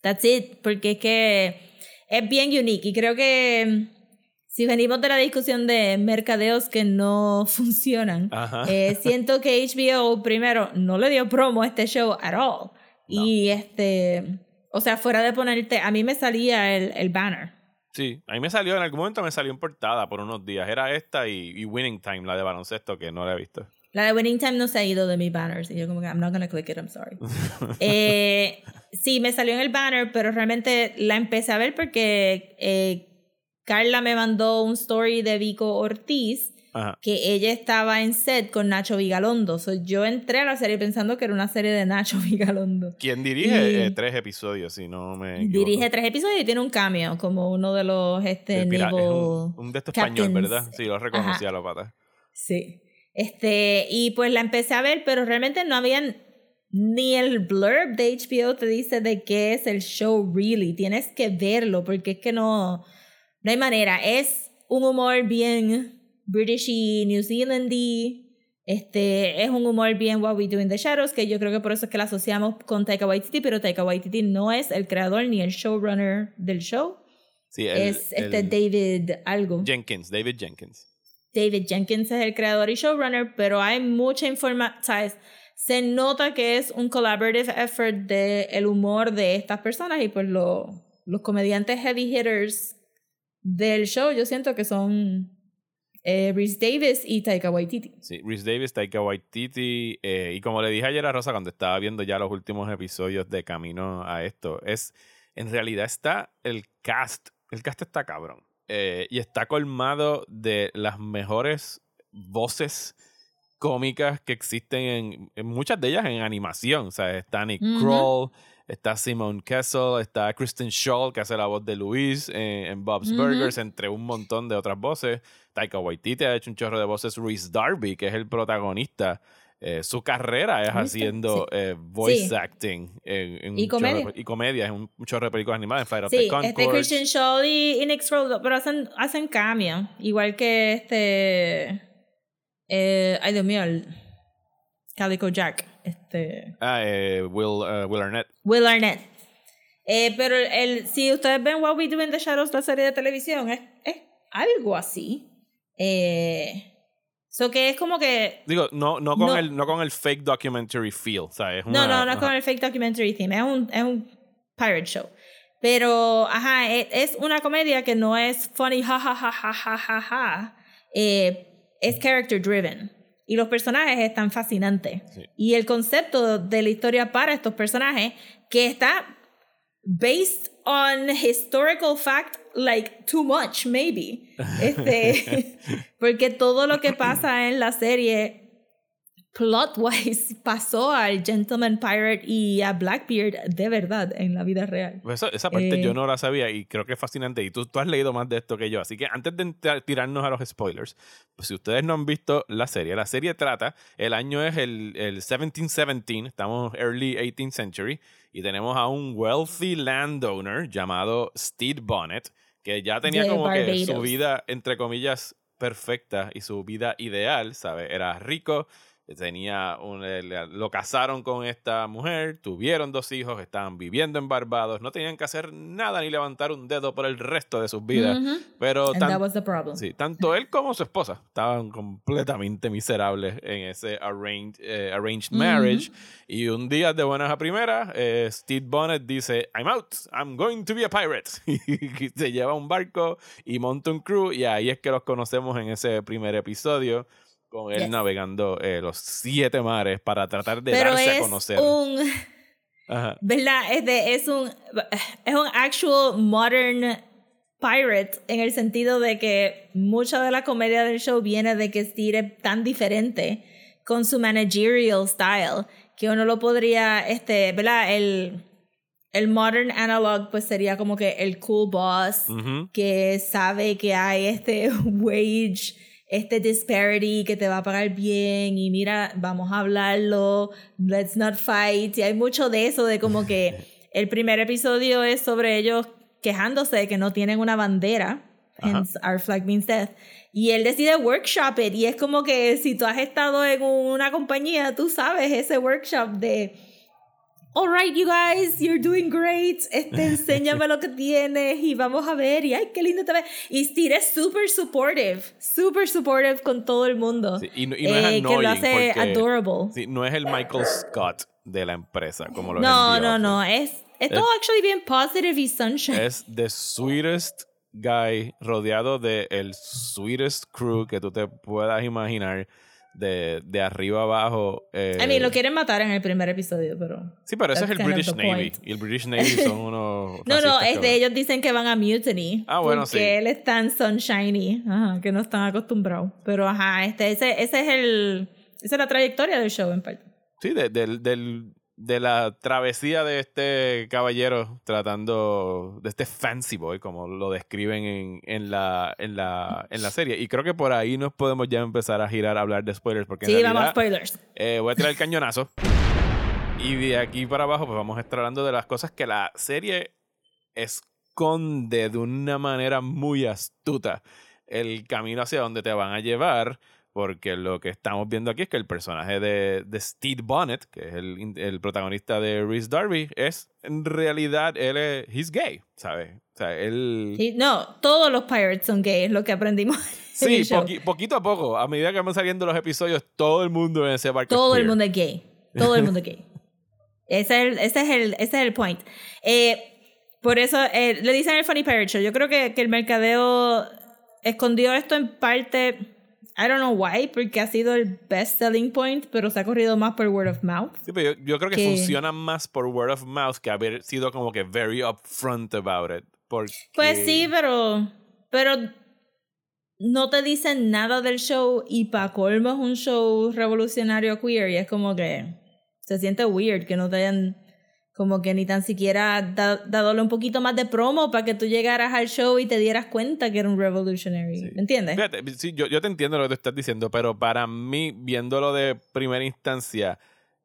That's it. Porque es que es bien unique. Y creo que mm, si venimos de la discusión de mercadeos que no funcionan, eh, siento que HBO, primero, no le dio promo a este show at all. Y este. O sea, fuera de ponerte. A mí me salía el, el banner. Sí, a mí me salió, en algún momento me salió en portada por unos días. Era esta y, y Winning Time, la de baloncesto, que no la he visto. La de Winning Time no se ha ido de mis banners. Y yo como que, I'm not gonna click it, I'm sorry. eh, sí, me salió en el banner, pero realmente la empecé a ver porque eh, Carla me mandó un story de Vico Ortiz Ajá. que ella estaba en set con Nacho Vigalondo. So, yo entré a la serie pensando que era una serie de Nacho Vigalondo. Quien dirige Y- eh, tres episodios, si no me equivoco. Dirige tres episodios y tiene un cameo como uno de los este, El pira- es un, un de estos español. ¿verdad? Sí, lo reconocí a la pata. Sí. Este, y pues la empecé a ver, pero realmente no habían ni el blurb de HBO te dice de qué es el show really. Tienes que verlo porque es que no, no hay manera. Es un humor bien British y New Zealandy. Este, es un humor bien What We Do in the Shadows, que yo creo que por eso es que la asociamos con Taika Waititi, pero Taika Waititi no es el creador ni el showrunner del show. Sí, el, es este el David algo. Jenkins, David Jenkins. David Jenkins es el creador y showrunner, pero hay mucha información. Se nota que es un collaborative effort de el humor de estas personas y pues lo- los comediantes heavy hitters del show yo siento que son eh, Rhys Davis y Taika Waititi. Sí, Rhys Davis, Taika Waititi. eh, y como le dije ayer a Rosa cuando estaba viendo ya los últimos episodios de Camino a esto, es. En realidad está el cast. El cast está cabrón. eh, y está colmado de las mejores voces cómicas que existen en, en muchas de ellas en animación. O sea, está Nick. Kroll, está Simone Kessel, está Kristen Shaw, que hace la voz de Luis en, en Bob's. Burgers, entre un montón de otras voces. Taika Waititi ha hecho un chorro de voces. Reese Darby, que es el protagonista. eh, su carrera es haciendo sí. eh, voice Sí. acting en, en Y chorro de- comedia. y comedia en un, chorro de películas animadas en Fire of the Sí, este Conchords. Christian Shaw y, y Nick pero hacen, hacen cambio, igual que este... eh, ay, Dios mío, el Calico Jack. Este, Ah, eh, Will, eh, Will Arnett. Will Arnett. Eh, pero el, si ustedes ven What We Do in the Shadows, la serie de televisión, es, es algo así. Eh, so que es como que Digo, no, no, con, No. El, no con el fake documentary feel, ¿sabes? Es No, una- no, no es con el fake documentary theme, es un, es un pirate show. Pero, ajá, e- es, una comedia que no es funny, ja, ja, ja, ja, ja, ja, ja. Eh, es character driven. Y los personajes están fascinantes. Sí. Y el concepto de la historia para estos personajes, que está based on historical fact, like too much, maybe. Este, porque todo lo que pasa en la serie plot-wise pasó al Gentleman Pirate y a Blackbeard de verdad en la vida real. Pues esa, esa parte Eh, yo no la sabía y creo que es fascinante. Y tú, tú has leído más de esto que yo. Así que antes de tirarnos a los spoilers, pues si ustedes no han visto la serie, la serie trata, el año es el, el 1717, estamos early 18th century, y tenemos a un wealthy landowner llamado Steve Bonnet, que ya tenía como que su Barbados. vida, entre comillas, perfecta y su vida ideal, ¿sabes? Era rico, tenía un, eh, lo casaron con esta mujer, tuvieron dos hijos, estaban viviendo en Barbados, no tenían que hacer nada ni levantar un dedo por el resto de sus vidas. Pero tan- sí, tanto él como su esposa estaban completamente miserables en ese arranged, eh, arranged marriage. Y un día de buenas a primeras, eh, Steve Bonnet dice, I'm out, I'm going to be a pirate. y se lleva un barco y monta un crew y ahí es que los conocemos en ese primer episodio con él Yes. navegando eh, los siete mares para tratar de Pero darse es a conocer. un, Ajá. ¿verdad? Es, de- es un, es un actual modern pirate en el sentido de que mucha de la comedia del show viene de que Steve es tan diferente con su managerial style que uno lo podría, este, ¿verdad? El, el modern analog pues sería como que el cool boss Ujú. que sabe que hay este wage, este disparity que te va a pagar bien y mira, vamos a hablarlo, let's not fight. Y hay mucho de eso, de como que el primer episodio es sobre ellos quejándose de que no tienen una bandera, Ajá. hence our flag means death. Y él decide workshop it y es como que si tú has estado en una compañía, tú sabes ese workshop de all right, you guys, you're doing great. Este, enséñame lo que tienes y vamos a ver. Y ay, qué lindo te ves. Y Steve es super supportive, super supportive con todo el mundo. Sí, y no- y no es Eh, que lo hace porque- adorable. Sí, no es el Michael Scott de la empresa, como lo es no, no, no. Office. Es, es todo actually bien positive y sunshine. Es the sweetest guy rodeado de el sweetest crew que tú te puedas imaginar de, de arriba abajo. eh, I mean, lo quieren matar en el primer episodio, pero. sí, pero ese es el British Navy. point. Y el British Navy son unos. No, no, es de ellos dicen que van a mutiny. Ah, bueno, porque sí. él es tan sunshiny, ajá, que no están acostumbrados. Pero ajá, este, ese, ese es el, esa es la trayectoria del show en parte. Sí, de, del- del- de la travesía de este caballero tratando de este fancy boy, como lo describen en, en, la, en, la, en la serie. Y creo que por ahí nos podemos ya empezar a girar a hablar de spoilers, porque en Sí, vamos a spoilers. eh, voy a tirar el cañonazo. Y de aquí para abajo, pues vamos a estar hablando de las cosas que la serie esconde de una manera muy astuta el camino hacia donde te van a llevar. Porque lo que estamos viendo aquí es que el personaje de, de Steve Bonnet, que es el, el protagonista de Reese Darby, es en realidad, él es he's gay, ¿sabes? O sea, él. Sí, no, todos los pirates son gays, lo que aprendimos. en Sí, el show. poqui- poquito a poco, a medida que van saliendo los episodios, todo el mundo en ese barco. es Todo el mundo es gay. Todo el mundo es gay. Ese es el, ese es el, ese es el point. Eh, por eso eh, le dicen el Funny Pirate Show. Yo creo que, que el mercadeo escondió esto en parte. I don't know why, porque ha sido el best selling point, pero se ha corrido más por word of mouth. Sí, pero yo, yo creo que que- funciona más por word of mouth que haber sido como que very upfront about it. Porque... Pues sí, pero. Pero no te dicen nada del show y pa' colmo es un show revolucionario queer y es como que se siente weird que no te hayan como que ni tan siquiera da- dadole un poquito más de promo para que tú llegaras al show y te dieras cuenta que era un revolutionary. Sí. ¿Me entiendes? Fíjate, sí, yo, yo te entiendo lo que tú estás diciendo, pero para mí, viéndolo de primera instancia,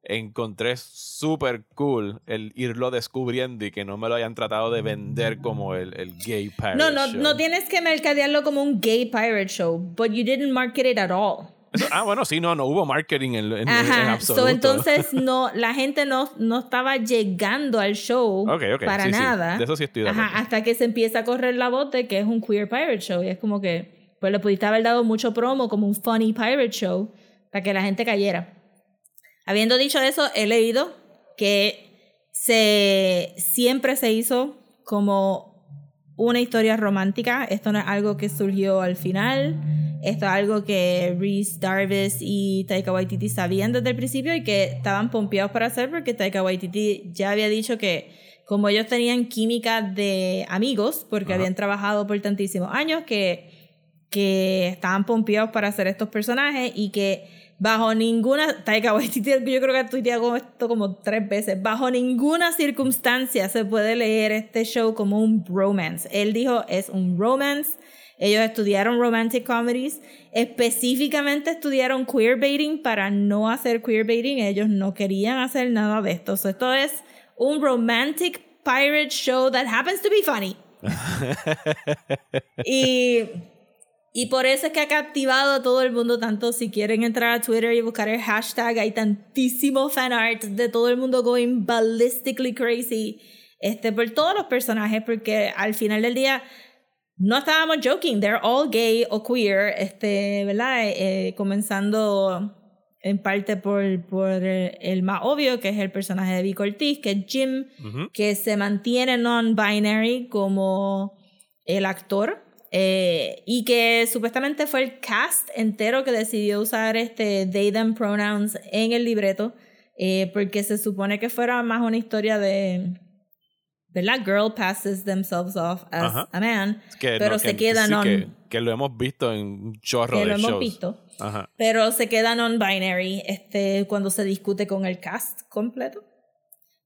encontré súper cool el irlo descubriendo y que no me lo hayan tratado de vender como el, el gay pirate No, no, show. no tienes que mercadearlo como un gay pirate show, but you didn't market it at all. Eso- ah, bueno, sí, no, no hubo marketing en, en, en Ajá, absoluto. so, entonces no, la gente no, no estaba llegando al show Ok, ok, para sí, sí, nada. de eso sí estoy de Ajá, hasta que se empieza a correr la voz de que es un queer pirate show. Y es como que, pues le pudiste haber dado mucho promo como un funny pirate show para que la gente cayera. Habiendo dicho eso, he leído que se, siempre se hizo como una historia romántica. Esto no es algo que surgió al final. Esto es algo que Reese Darvis y Taika Waititi sabían desde el principio y que estaban pompeados para hacer porque Taika Waititi ya había dicho que como ellos tenían química de amigos, porque Ajá. habían trabajado por tantísimos años, que, que estaban pompeados para hacer estos personajes y que bajo ninguna, Taika Waititi yo creo que tuiteado esto como tres veces, bajo ninguna circunstancia se puede leer este show como un romance. Él dijo es un romance. Ellos estudiaron romantic comedies, específicamente estudiaron queerbaiting para no hacer queerbaiting. Ellos no querían hacer nada de esto. So, esto es un romantic pirate show that happens to be funny. y, y por eso es que ha captivado a todo el mundo tanto. Si quieren entrar a Twitter y buscar el hashtag, hay tantísimo fan art de todo el mundo going ballistically crazy este, por todos los personajes, porque al final del día no estábamos joking, they're all gay o queer, este, ¿verdad? Eh, comenzando en parte por, por el, más obvio, que es el personaje de Vic Ortiz, que es Jim, que se mantiene non-binary como el actor. eh, y que supuestamente fue el cast entero que decidió usar este they them pronouns en el libreto eh, porque se supone que fuera más una historia de ¿verdad? Girl passes themselves off as Ajá. a man Que pero no, se que- queda sí, non que, que lo hemos visto en un chorro que de lo hemos shows. visto Ajá. pero se queda non-binary este, cuando se discute con el cast completo.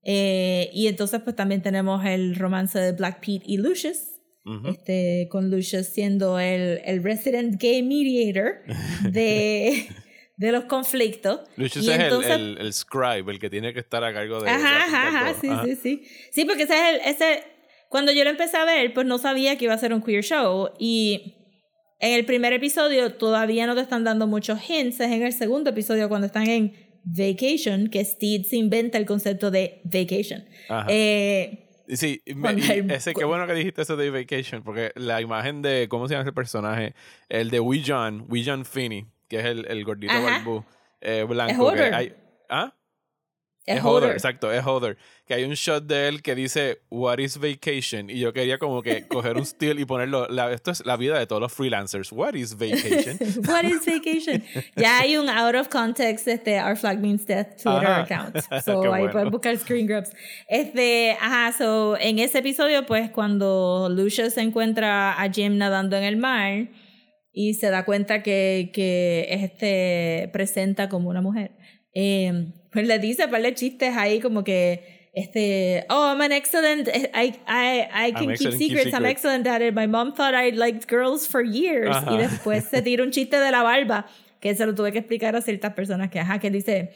Eh, y entonces pues también tenemos el romance de Black Pete y Lucius, Ujú. este, con Lucius siendo el, el resident gay mediator de, de los conflictos. Lucius Y es entonces- el, el scribe, el que tiene que estar a cargo de. Ajá, ajá, ajá, sí, Ajá. sí, sí. Sí, porque ese es el, ese, cuando yo lo empecé a ver, pues no sabía que iba a ser un queer show. Y en el primer episodio todavía no te están dando muchos hints. Es en el segundo episodio cuando están en Vacation, que Steve se inventa el concepto de vacation. Ajá. Eh, Sí, me- ese, qué bueno que dijiste eso de Vacation, porque la imagen de, ¿cómo se llama ese personaje? El de Wee John, Wee John Finney, que es el, el gordito Ajá. barbú eh, blanco. Es que hay- ¿Ah? es Hodor, Hodor. exacto, es Hodor. Que hay un shot de él que dice, What is vacation? Y yo quería como que coger un still y ponerlo, la- esto es la vida de todos los freelancers. What is vacation? What is vacation? ya hay un out of context este Our Flag Means Death Twitter Ajá. account. So ahí bueno. pueden buscar screen grabs. Este, ajá, so en ese episodio, pues cuando Lucius se encuentra a Jim nadando en el mar y se da cuenta que, que este presenta como una mujer, eh, pues le dice un par de chistes ahí como que este, oh, I'm an excellent, I, I, I can keep excellent, keep secrets, I'm secrets. excellent at it. My mom thought I liked girls for years. Ajá. Y después se tira un chiste de la barba, que se lo tuve que explicar a ciertas personas que, ajá, que dice,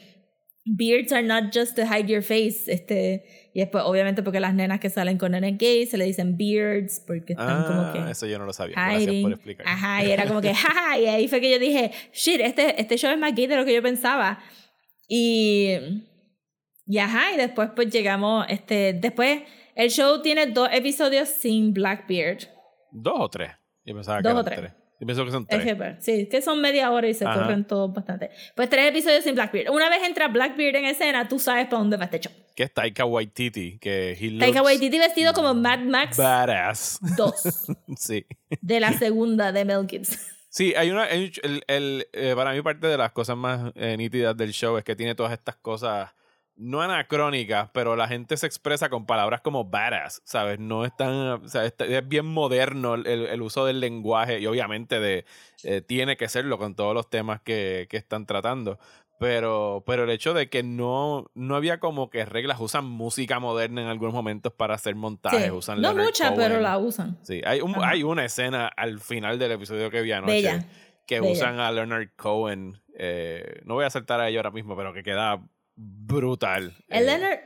beards are not just to hide your face. Este, y después, obviamente, porque las nenas que salen con nenes gays se le dicen beards, porque están como ah, que eso yo no lo sabía. Gracias hiding. por explicar. Ajá, y era como que, jaja, y ahí fue que yo dije, shit, este, este show es más gay de lo que yo pensaba. Y, y ajá, y después pues llegamos, este, después el show tiene dos episodios sin Blackbeard. ¿Dos o tres? Yo pensaba Dos que o eran tres. Yo pienso que son Es tres. pues, sí, que son media hora y se Ajá. corren todos bastante. Pues tres episodios sin Blackbeard. Una vez entra Blackbeard en escena, tú sabes para dónde va este show. Que es Taika Waititi, que he Taika Waititi vestido como Mad Max badass. 2 sí. de la segunda de Mel Gibson. Sí, hay una. hay el, el, eh, para mí, parte de las cosas más eh, nítidas del show es que tiene todas estas cosas. No anacrónicas, pero la gente se expresa con palabras como badass, ¿sabes? No es tan. O sea, es, es bien moderno el, el uso del lenguaje y obviamente de, eh, tiene que serlo con todos los temas que, que están tratando. Pero, pero el hecho de que no, no había como que reglas, usan música moderna en algunos momentos para hacer montajes, Sí. usan No mucha, pero la usan. Sí, hay, un, hay una escena al final del episodio que vi anoche Bella. que Bella. usan a Leonard Cohen. eh, no voy a saltar a ello ahora mismo, pero que queda brutal. El Eh, Leonard.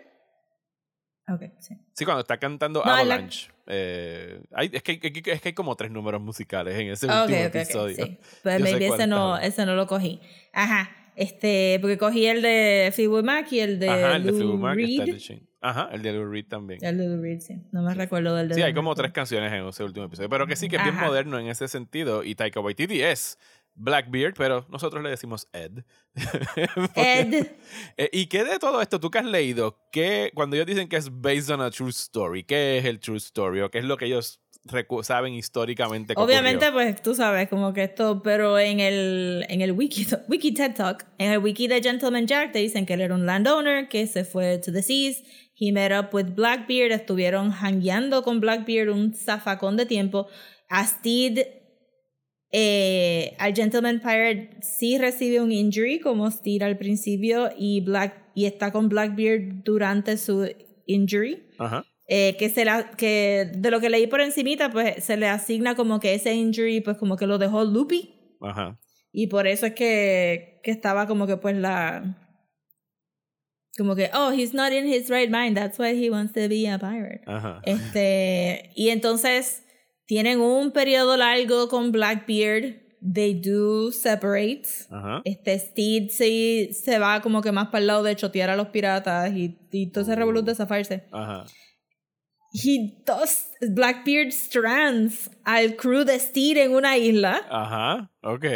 Ok, sí. Sí, cuando está cantando No, la- Avalanche. eh, hay- es, que, hay- es que hay como tres números musicales en ese Ah, Ok, último ok, ok, episodio. sí. Pues Yo maybe ese no, ese no lo cogí. Ajá. Este, porque cogí el de Fleetwood Mac y el de Ajá, el de Lou Fleetwood Mac está el Reed. de Shane. Ajá, el de Lou Reed también. El de Lou Reed, sí. No me recuerdo del de Sí, hay como tres canciones en ese último episodio. Pero que sí que es bien Ajá. moderno en ese sentido. Y Taika Waititi es Blackbeard, pero nosotros le decimos Ed. Ed. Eh, ¿Y qué de todo esto tú que has leído? ¿Qué, cuando ellos dicen que es based on a true story, ¿qué es el true story? ¿O qué es lo que ellos saben históricamente Obviamente, ocurrió? pues tú sabes, como que esto, pero en el, en el wiki, wiki TED Talk, en el wiki de Gentleman Jack, te dicen que él era un landowner que se fue to the seas. He met up with Blackbeard, estuvieron hangueando con Blackbeard un zafacón de tiempo. A Steed, eh, al Gentleman Pirate sí recibe un injury como Steed al principio y, Black, y está con Blackbeard durante su injury. Ajá. Eh, que se la, que de lo que leí por encimita, pues se le asigna como que ese injury, pues como que lo dejó loopy. Ajá. Y por eso es que, que estaba como que pues la... Como que, oh, he's not in his right mind, that's why he wants to be a pirate. Ajá. Este, y entonces tienen un periodo largo con Blackbeard. They do separate. Ajá. Este Steed sí se va como que más para el lado de chotear a los piratas y, y todo ese revolú de zafarse. Ajá. He does Blackbeard strands al crew de Steed en una isla. Ajá. Ok.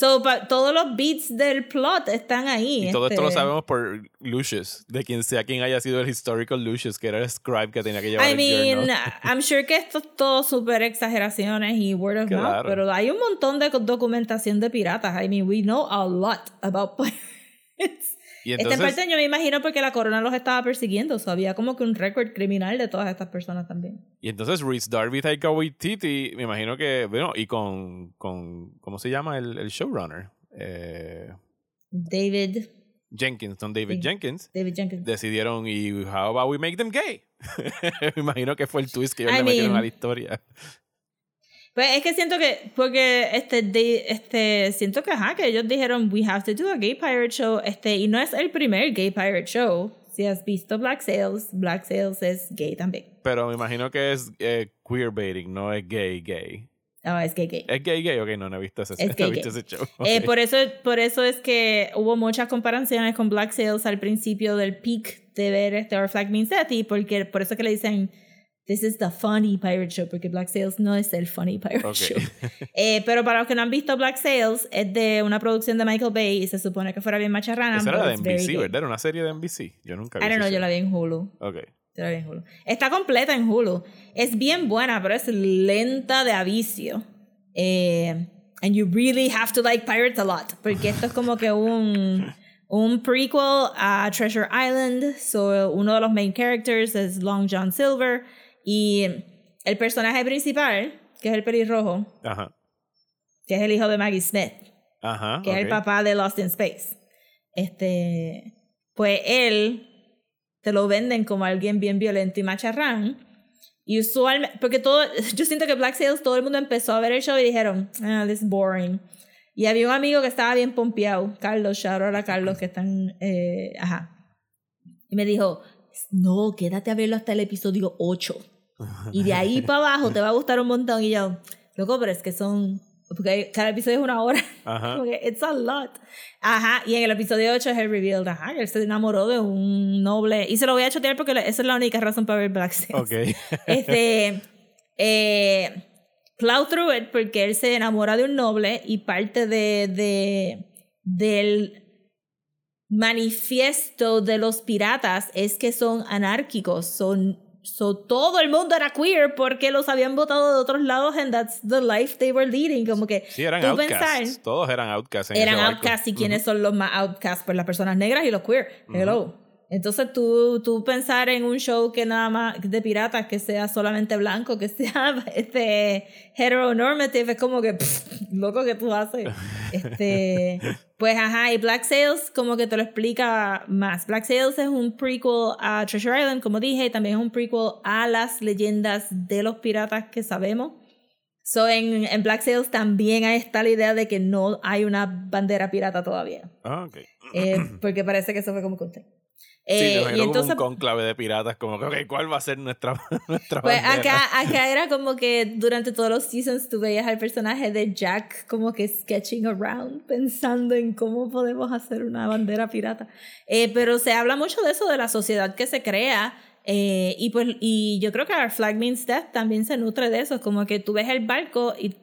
So, pa- todos los beats del plot están ahí. Y todo esto lo este. sabemos por Lucius, de quien sea quien haya sido el historical Lucius, que era el scribe que tenía que llevar I el mean, journal. I'm sure que esto es todo súper exageraciones y word of mouth, Claro. pero hay un montón de documentación de piratas. I mean, we know a lot about pirates. Y Esta entonces, parte yo me imagino porque la corona los estaba persiguiendo. O sea, había como que un récord criminal de todas estas personas también. y entonces Rhys Darby, Taika Waititi, me imagino que, bueno, y con, con ¿cómo se llama el, el showrunner? Eh, David, Jenkins, Don David Sí. Jenkins, David Jenkins. decidieron, y how about we make them gay? me imagino que fue el twist que ellos I le metieron mean- a la historia. Pues es que siento que, porque este, de, este, siento que, ajá, que ellos dijeron, we have to do a gay pirate show, este, y no es el primer gay pirate show. Si has visto Black Sails, Black Sails es gay también. Pero me imagino que es eh, queerbaiting, no es gay, gay. No, es gay gay. ¿Es gay, gay? Ok, no, no he visto ese, Es no he gay, visto gay. ese show. Eh, Ok. por, eso, por eso es que hubo muchas comparaciones con Black Sails al principio del peak de ver este Our Flag Means Death, y porque, por eso que le dicen, this is the funny pirate show, porque Black Sails no es el funny pirate show. Eh, pero para los que no han visto Black Sails, es de una producción de Michael Bay y se supone que fuera bien macharrana. Esa era de NBC. ¿verdad? Era una serie de NBC. Yo nunca vi I don't know, yo la vi en Hulu. Ok. Yo la vi en Hulu. Está completa en Hulu. Es bien buena, pero es lenta de avicio. Eh, and you really have to like pirates a lot. Porque esto es como que un, un prequel a Treasure Island. So, uno de los main characters es Long John Silver. Y el personaje principal, que es el pelirrojo, Ajá. que es el hijo de Maggie Smith, Ajá. que es el papá de Lost in Space. Este, pues él te lo venden como alguien bien violento y macharrán. Y usualmente, porque todo, yo siento que Black Sails todo el mundo empezó a ver el show y dijeron, ah, this is boring. Y había un amigo que estaba bien pompeado, Carlos, shout out a Carlos, que están, eh, ajá. Y me dijo, no, quédate a verlo hasta el episodio 8. Y de ahí para abajo te va a gustar un montón. Y yo, loco, pero es que son, porque cada episodio es una hora. Ajá. Como que it's a lot. Ajá, y en el episodio 8 es el reveal, ajá, él se enamoró de un noble. Y se lo voy a chotear porque esa es la única razón para ver Black Sails. Ok. Este, eh, plow through it porque él se enamora de un noble y parte de, de del manifiesto de los piratas es que son anárquicos, son so, todo el mundo era queer porque los habían votado de otros lados and that's the life they were leading, como que Sí, eran tú outcasts. pensar- Todos eran outcasts. En eran ese outcasts y quiénes son los más outcasts, pues las personas negras y los queer. Hello. Entonces tú, tú pensar en un show que nada más de piratas que sea solamente blanco, que sea este heteronormative, es como que pff, loco que tú haces. Este, pues ajá, y Black Sails como que te lo explica más. Black Sails es un prequel a Treasure Island, como dije, y también es un prequel a las leyendas de los piratas que sabemos. So en, en Black Sails también está la idea de que no hay una bandera pirata todavía. Ah, ok. Eh, porque parece que eso fue como que Sí, Eh, imagino y como entonces, un conclave de piratas, como que, ok, ¿cuál va a ser nuestra, nuestra pues bandera? acá, acá era como que durante todos los seasons tú veías al personaje de Jack como que sketching around, pensando en cómo podemos hacer una bandera pirata. Eh, pero se habla mucho de eso, de la sociedad que se crea. eh, y pues y yo creo que Our Flag Means Death también se nutre de eso, como que tú ves el barco y,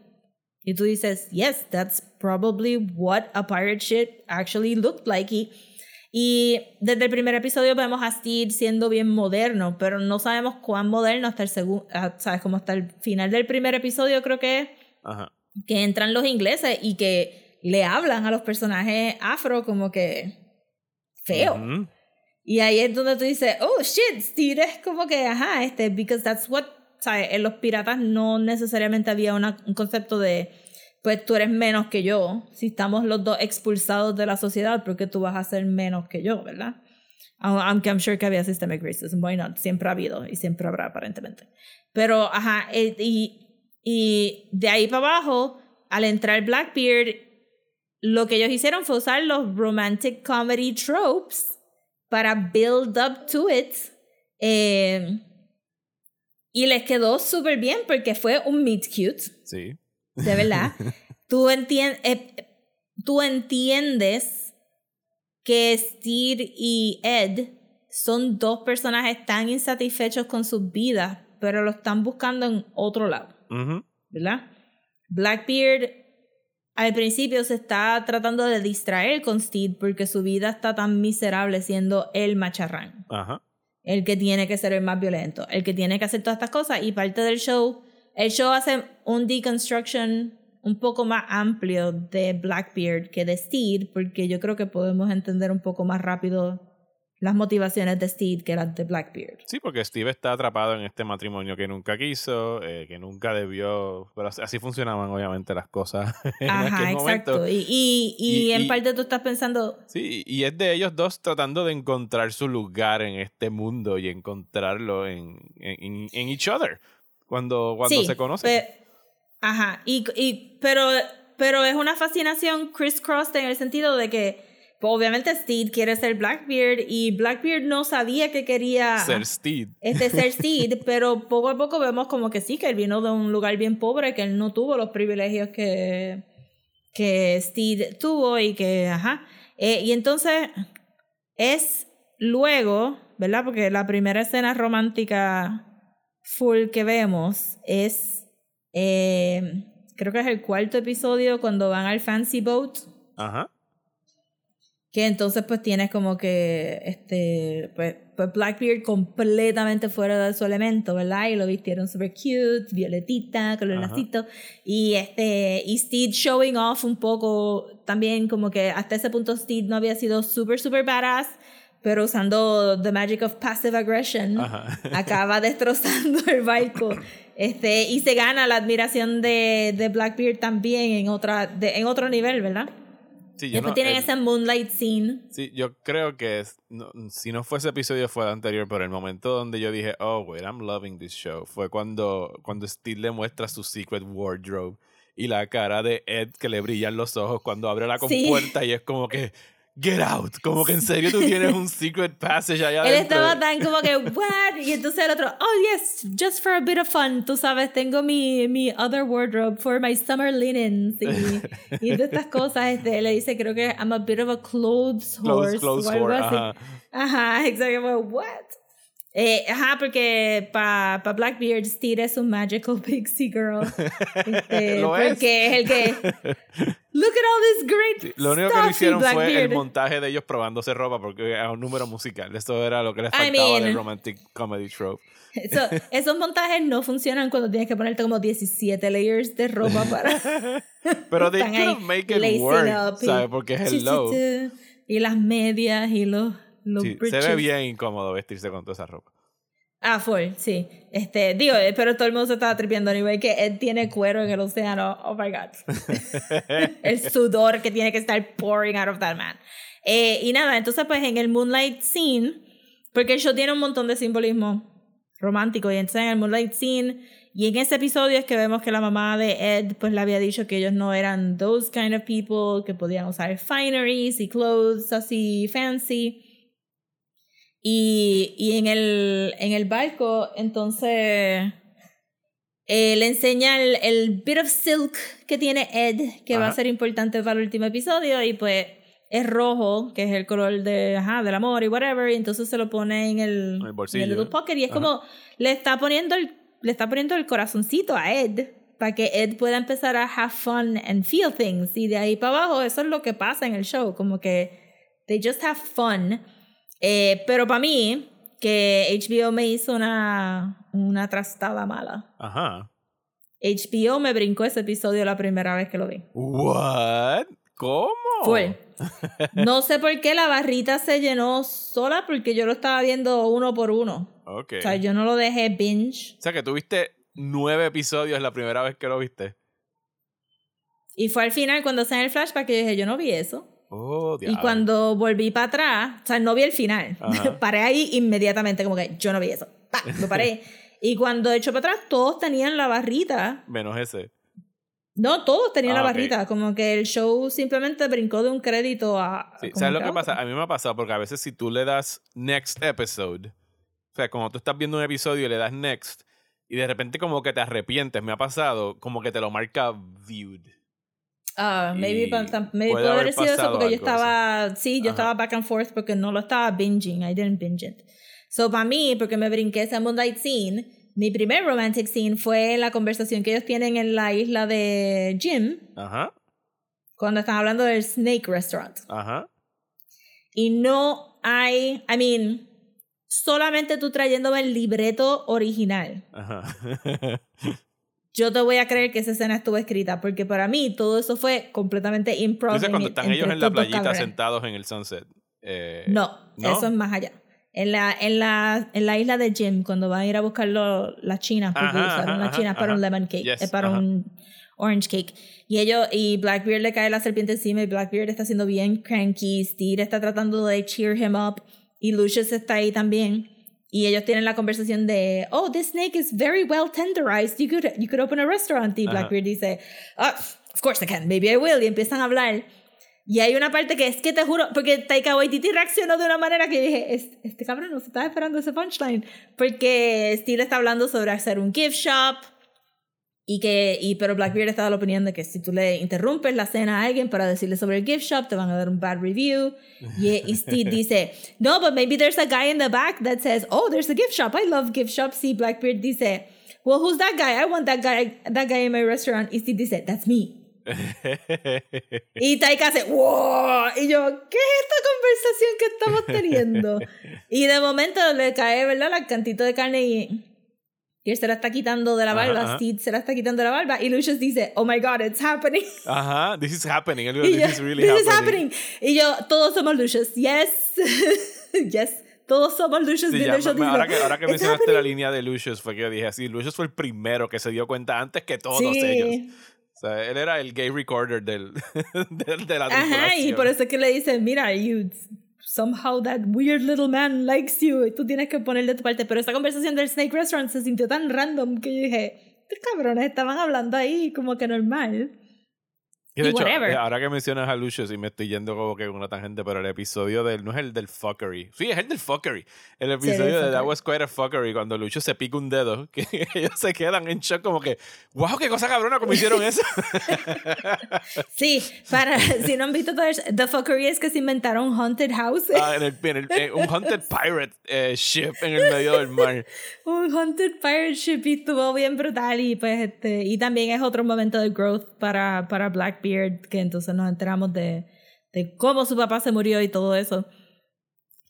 y tú dices, yes, that's probably what a pirate ship actually looked like. Y, y desde el primer episodio vemos a Steed siendo bien moderno, pero no sabemos cuán moderno hasta el segundo, sabes, como hasta el final del primer episodio creo que Ajá. que entran los ingleses y que le hablan a los personajes afro como que feo. Ujú. Y ahí es donde tú dices, oh shit, Steed es como que, ajá, este, because that's what, ¿sabes? En los piratas no necesariamente había una- un concepto de, pues tú eres menos que yo. Si estamos los dos expulsados de la sociedad, porque tú vas a ser menos que yo, ¿verdad? Au- Aunque I'm sure que había systemic racism, why not? Siempre ha habido y siempre habrá aparentemente. Pero, ajá, eh, y, y de ahí para abajo, al entrar Blackbeard, lo que ellos hicieron fue usar los romantic comedy tropes para build up to it. eh, y les quedó súper bien porque fue un meet cute, Sí. De verdad. tú, entien- eh, tú entiendes que Steve y Ed son dos personajes tan insatisfechos con sus vidas, pero lo están buscando en otro lado. ¿verdad? Blackbeard al principio se está tratando de distraer con Steed porque su vida está tan miserable siendo el macharrán, Ajá. el que tiene que ser el más violento, el que tiene que hacer todas estas cosas y parte del show, el show hace un deconstruction un poco más amplio de Blackbeard que de Steed porque yo creo que podemos entender un poco más rápido las motivaciones de Steed que las de Blackbeard. Sí, porque Steve está atrapado en este matrimonio que nunca quiso, eh, que nunca debió. Pero así- funcionaban, obviamente, las cosas en Ajá, aquel exacto. momento. Y, y, y, Y- en parte tú estás pensando, Sí, y es de ellos dos tratando de encontrar su lugar en este mundo y encontrarlo en, en, en each other cuando, cuando Sí, se conocen. ajá, y, y, pero, pero es una fascinación crisscrossed en el sentido de que pues, obviamente Steed quiere ser Blackbeard y Blackbeard no sabía que quería Ser Steve. este ser Steed, pero poco a poco vemos como que sí, que él vino de un lugar bien pobre, que él no tuvo los privilegios que, que Steed tuvo y que, ajá. Eh, y entonces es luego, ¿verdad? Porque la primera escena romántica full que vemos es, eh, creo que es el cuarto episodio cuando van al Fancy Boat. Ajá. Que entonces pues tienes como que este pues, pues Blackbeard completamente fuera de su elemento, ¿verdad? Y lo vistieron super cute, violetita, con los Ajá. lacitos. Y este, y Steed showing off un poco también como que hasta ese punto Steed no había sido super super badass, pero usando the magic of passive aggression, Ajá. acaba destrozando el barco. Este, y se gana la admiración de, de Blackbeard también en otra, de- en otro nivel, ¿verdad? Sí, yo Después no- tienen el- ese moonlight scene. Sí, yo creo que es- no- si no fue ese episodio fue el anterior, pero el momento donde yo dije, oh, wait, I'm loving this show, fue cuando, cuando Steve le muestra su secret wardrobe y la cara de Ed que le brillan los ojos cuando abre la Sí. compuerta y es como que, get out, como que en serio tú tienes un secret passage allá Él adentro. estaba tan como que, what? Y entonces el otro, oh yes, just for a bit of fun. Tú sabes, tengo mi, mi other wardrobe for my summer linens. Y, y de estas cosas, este, le dice, creo que I'm a bit of a clothes horse. Clothes, clothes o algo whore, así. ajá. Como, What? Eh, ajá, porque para pa Blackbeard, Steed es un magical pixie girl. Este, Lo es. porque es el que. Look at all this great Lo único que stuff no in hicieron fue el montaje de ellos probándose ropa porque era un número musical. Eso era lo que les I faltaba mean- del romantic comedy trope. Eso- esos montajes no funcionan cuando tienes que ponerte como 17 layers de ropa para. Pero they couldn't make it work, ¿sabes? Porque Sí, sí, hello. sí. Y las medias y los, los Sí, se ve bien incómodo vestirse con toda esa ropa. Ah, full, sí. Este, digo, eh, pero todo el mundo se estaba tripiendo anyway que Ed tiene cuero en el océano. Oh my God. el sudor que tiene que estar pouring out of that man. Eh, y nada, entonces pues en el Moonlight Scene, porque el show tiene un montón de simbolismo romántico. Y entonces en el Moonlight Scene, y en ese episodio es que vemos que la mamá de Ed pues le había dicho que ellos no eran those kind of people, que podían usar fineries y clothes así fancy. Y, y en, el, en el barco, entonces eh, le enseña el, el bit of silk que tiene Ed, que va a Ajá. ser importante para el último episodio, y pues es rojo, que es el color de, ajá, del amor y whatever, y entonces se lo pone en el, el bolsillo. en el little pocket, y es Ajá. como le está poniendo el, le está poniendo el corazoncito a Ed para que Ed pueda empezar a have fun and feel things. Y de ahí para abajo, eso es lo que pasa en el show, como que they just have fun. Eh, pero para mí, que HBO me hizo una, una trastada mala. Ajá. HBO me brincó ese episodio la primera vez que lo vi. What? ¿Cómo? Fue. No sé por qué la barrita se llenó sola porque yo lo estaba viendo uno por uno. Ok. O sea, yo no lo dejé binge. O sea, que tuviste nueve episodios la primera vez que lo viste. Y fue al final cuando se en el flashback que yo dije, yo no vi eso. Oh, Y cuando volví para atrás, o sea, no vi el final. Ajá. paré ahí inmediatamente, como que yo no vi eso. ¡Pa! Lo paré. y cuando echo para atrás, todos tenían la barrita. Menos ese. No, todos tenían Ah, la ok. barrita. Como que el show simplemente brincó de un crédito a. Sí, ¿Sabes lo que pasa? A mí me ha pasado porque a veces si tú le das next episode, o sea, como tú estás viendo un episodio y le das next, y de repente como que te arrepientes, me ha pasado, como que te lo marca viewed. Ah, maybe, maybe puede haber sido eso porque yo estaba. Sí, yo Ajá. estaba back and forth porque no lo estaba binging. I didn't binge it. So, para mí, porque me brinqué ese Moonlight scene, mi primer romantic scene fue la conversación que ellos tienen en la isla de Jim Ajá, cuando están hablando del Snake Restaurant. ajá. Y no hay. I mean, solamente tú trayéndome el libreto original. Ajá. Yo te voy a creer que esa escena estuvo escrita, porque para mí todo eso fue completamente improv. Entonces cuando están ellos en la playita sentados en el sunset. eh, No, ¿no? eso es más allá. En la, en la, en la isla de Jim, cuando van a ir a buscar las chinas, porque Ajá, usaron las chinas ajá, para un ajá. lemon cake, Yes, eh, para ajá. un orange cake. Y ellos, y Blackbeard le cae la serpiente encima y Blackbeard está siendo bien cranky, Steve está tratando de cheer him up y Lucius está ahí también. Y ellos tienen la conversación de, oh, this snake is very well tenderized. You could, you could open a restaurant. Y. Blackbeard dice, oh, of course I can, maybe I will. Y empiezan a hablar. Y hay una parte que es que te juro, porque Taika Waititi reaccionó de una manera que dije, este, este cabrón no se estaba esperando ese punchline. Porque Steve está hablando sobre hacer un gift shop. Y que, y, pero Blackbeard está de la opinión de que si tú le interrumpes la cena a alguien para decirle sobre el gift shop, te van a dar un bad review. Y, y Steve dice, no, but maybe there's a guy in the back that says, oh, there's a gift shop. I love gift shops. Y Blackbeard dice, well, who's that guy? I want that guy, that guy in my restaurant. Y Steve dice, that's me. Y Taika hace, wow. Y yo, ¿qué es esta conversación que estamos teniendo? Y de momento le cae, ¿verdad? La cantito de carne y. Y él se la está quitando de la barba. ajá. Steve se la está quitando de la barba. Y Lucius dice, oh my god, it's happening. Ajá, this is happening. Él dijo, Y This yo, is really this is happening. happening. Y yo, todos somos Lucius. Yes. yes. Todos somos Lucius. Sí, ya me- ahora que, ahora que "It's mencionaste la happening". línea de Lucius, fue que yo dije así, Lucius fue el primero que se dio cuenta antes que todos Sí. ellos. O sea, él era el gay recorder del, del- de la Ajá, y por eso es que le dicen, mira, you somehow that weird little man likes you, y tú tienes que ponerle tu parte. Pero esa conversación del Snake Restaurant se sintió tan random que yo dije, estos cabrones estaban hablando ahí como que normal. Y de y hecho, whatever. eh, ahora que mencionas a Lucius y me estoy yendo como que con una tangente, pero el episodio del, no es el del fuckery. Sí, es el del fuckery. El episodio de That fuckery. Was Quite a Fuckery, cuando Lucius se pica un dedo, que ellos se quedan en shock como que, wow, qué cosa cabrona, ¿cómo hicieron eso? Sí, para, si no han visto todo eso, The Fuckery es que se inventaron un haunted house. Ah, en el, en el- en un Haunted Pirate eh, ship en el medio del mar. un haunted pirate ship y estuvo bien brutal y pues este y también es otro momento de growth para, para Blackbeard que entonces nos enteramos de, de cómo su papá se murió y todo eso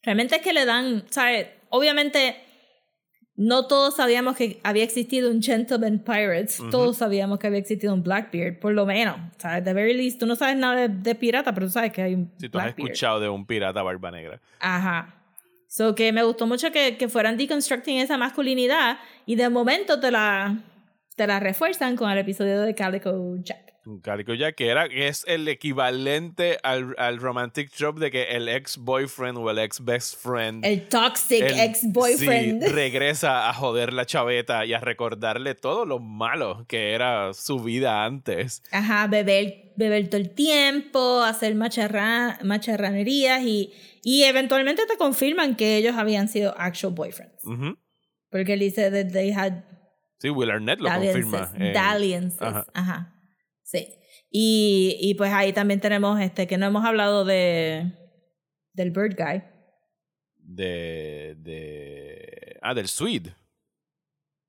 realmente es que le dan ¿sabes? obviamente no todos sabíamos que había existido un Gentleman Pirates todos sabíamos que había existido un Blackbeard por lo menos ¿sabes? the very least tú no sabes nada de, de pirata pero tú sabes que hay un Si tú has escuchado de un pirata barba negra. Ajá. So que me gustó mucho que, que fueran deconstructing esa masculinidad y de momento te la, te la refuerzan con el episodio de Calico Jack. Calico Jack, que, era, que es el equivalente al, al romantic trope de que el ex-boyfriend o el ex-best friend. El toxic el- ex-boyfriend. sí, regresa a joder la chaveta y a recordarle todo lo malo que era su vida antes. Ajá, beber, beber todo el tiempo, hacer macharra, macharranerías y, y eventualmente te confirman que ellos habían sido actual boyfriends. Porque él dice that they had Sí, Will Arnett lo confirma. Ajá. Ajá. Sí. Y, y pues ahí también tenemos este, que no hemos hablado de del Bird Guy. de, de. Ah, del Swede.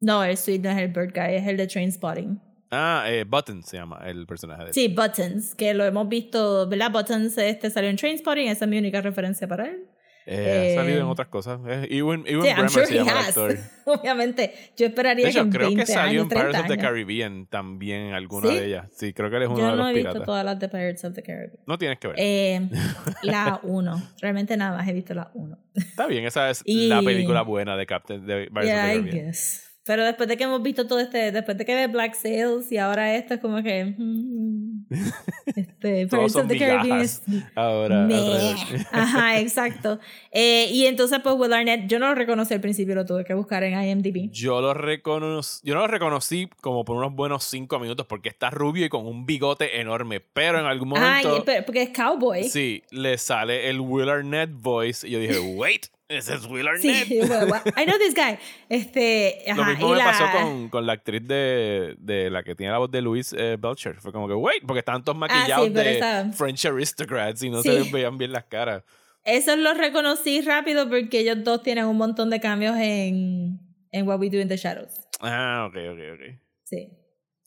No, el Sweet no es el Bird Guy, es el de Trainspotting. Ah, eh, Button se llama el personaje de Sí, Buttons, que lo hemos visto, ¿verdad? Buttons este salió en Trainspotting, esa es mi única referencia para él. Eh, ha salido en Eh, otras cosas. Eh, Ewan, Ewan I'm Bremer sure se llama el actor. Obviamente, yo esperaría De hecho, que en creo 20 que salió años, en 30 Pirates of the. Caribbean también en alguna ¿Sí? de ellas. Sí, creo que él es uno Yo de los no he visto piratas. todas las de Pirates of the Caribbean. No tienes que ver. Eh, la 1. Realmente nada más he visto la 1. Está bien, esa es y- la película buena de Captain de Pirates Yeah, of I the Caribbean. guess. Pero después de que hemos visto todo este, después de que ve Black Sails y ahora esto es como que... mm, este, Todos Pirates son of the Caribbean es... Ahora. Ajá, exacto. Eh, y entonces pues Will Arnett, yo no lo reconocí al principio, lo tuve que buscar en IMDb. Yo lo reconocí, yo no lo reconocí como por unos buenos cinco minutos porque está rubio y con un bigote enorme, pero en algún momento porque es cowboy. sí le sale el Will Arnett voice y yo dije, wait, ese es Will Sí, Arnett. bueno, bueno, I know this guy. Este, Lo ajá, mismo y me la- pasó con, con la actriz de, de la que tiene la voz de Louise eh, Belcher. Fue como que, wait, porque estaban todos maquillados Ah, pero de esa- French aristocrats y no Sí. se les veían bien las caras. Eso lo reconocí rápido porque ellos dos tienen un montón de cambios en, en What We Do in the Shadows. Ah, ok, ok, ok. Sí.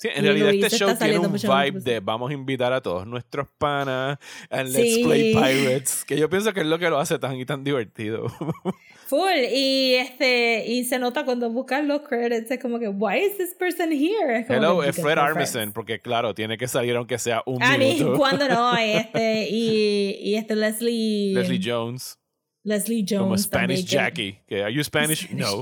Sí, en Y realidad Luis este show tiene un vibe de vamos a invitar a todos nuestros panas and let's Sí. play pirates, que yo pienso que es lo que lo hace tan y tan divertido. Full. Y este, y se nota cuando buscas los credits, es como que, why is this person here? Es como Hello, es Fred Armisen, friends. porque claro, tiene que salir aunque sea un A mí, minuto. cuando no, este, y, y este Leslie, Leslie Jones, Leslie Jones. como Spanish también, Jackie. Que, ¿Are you Spanish? No.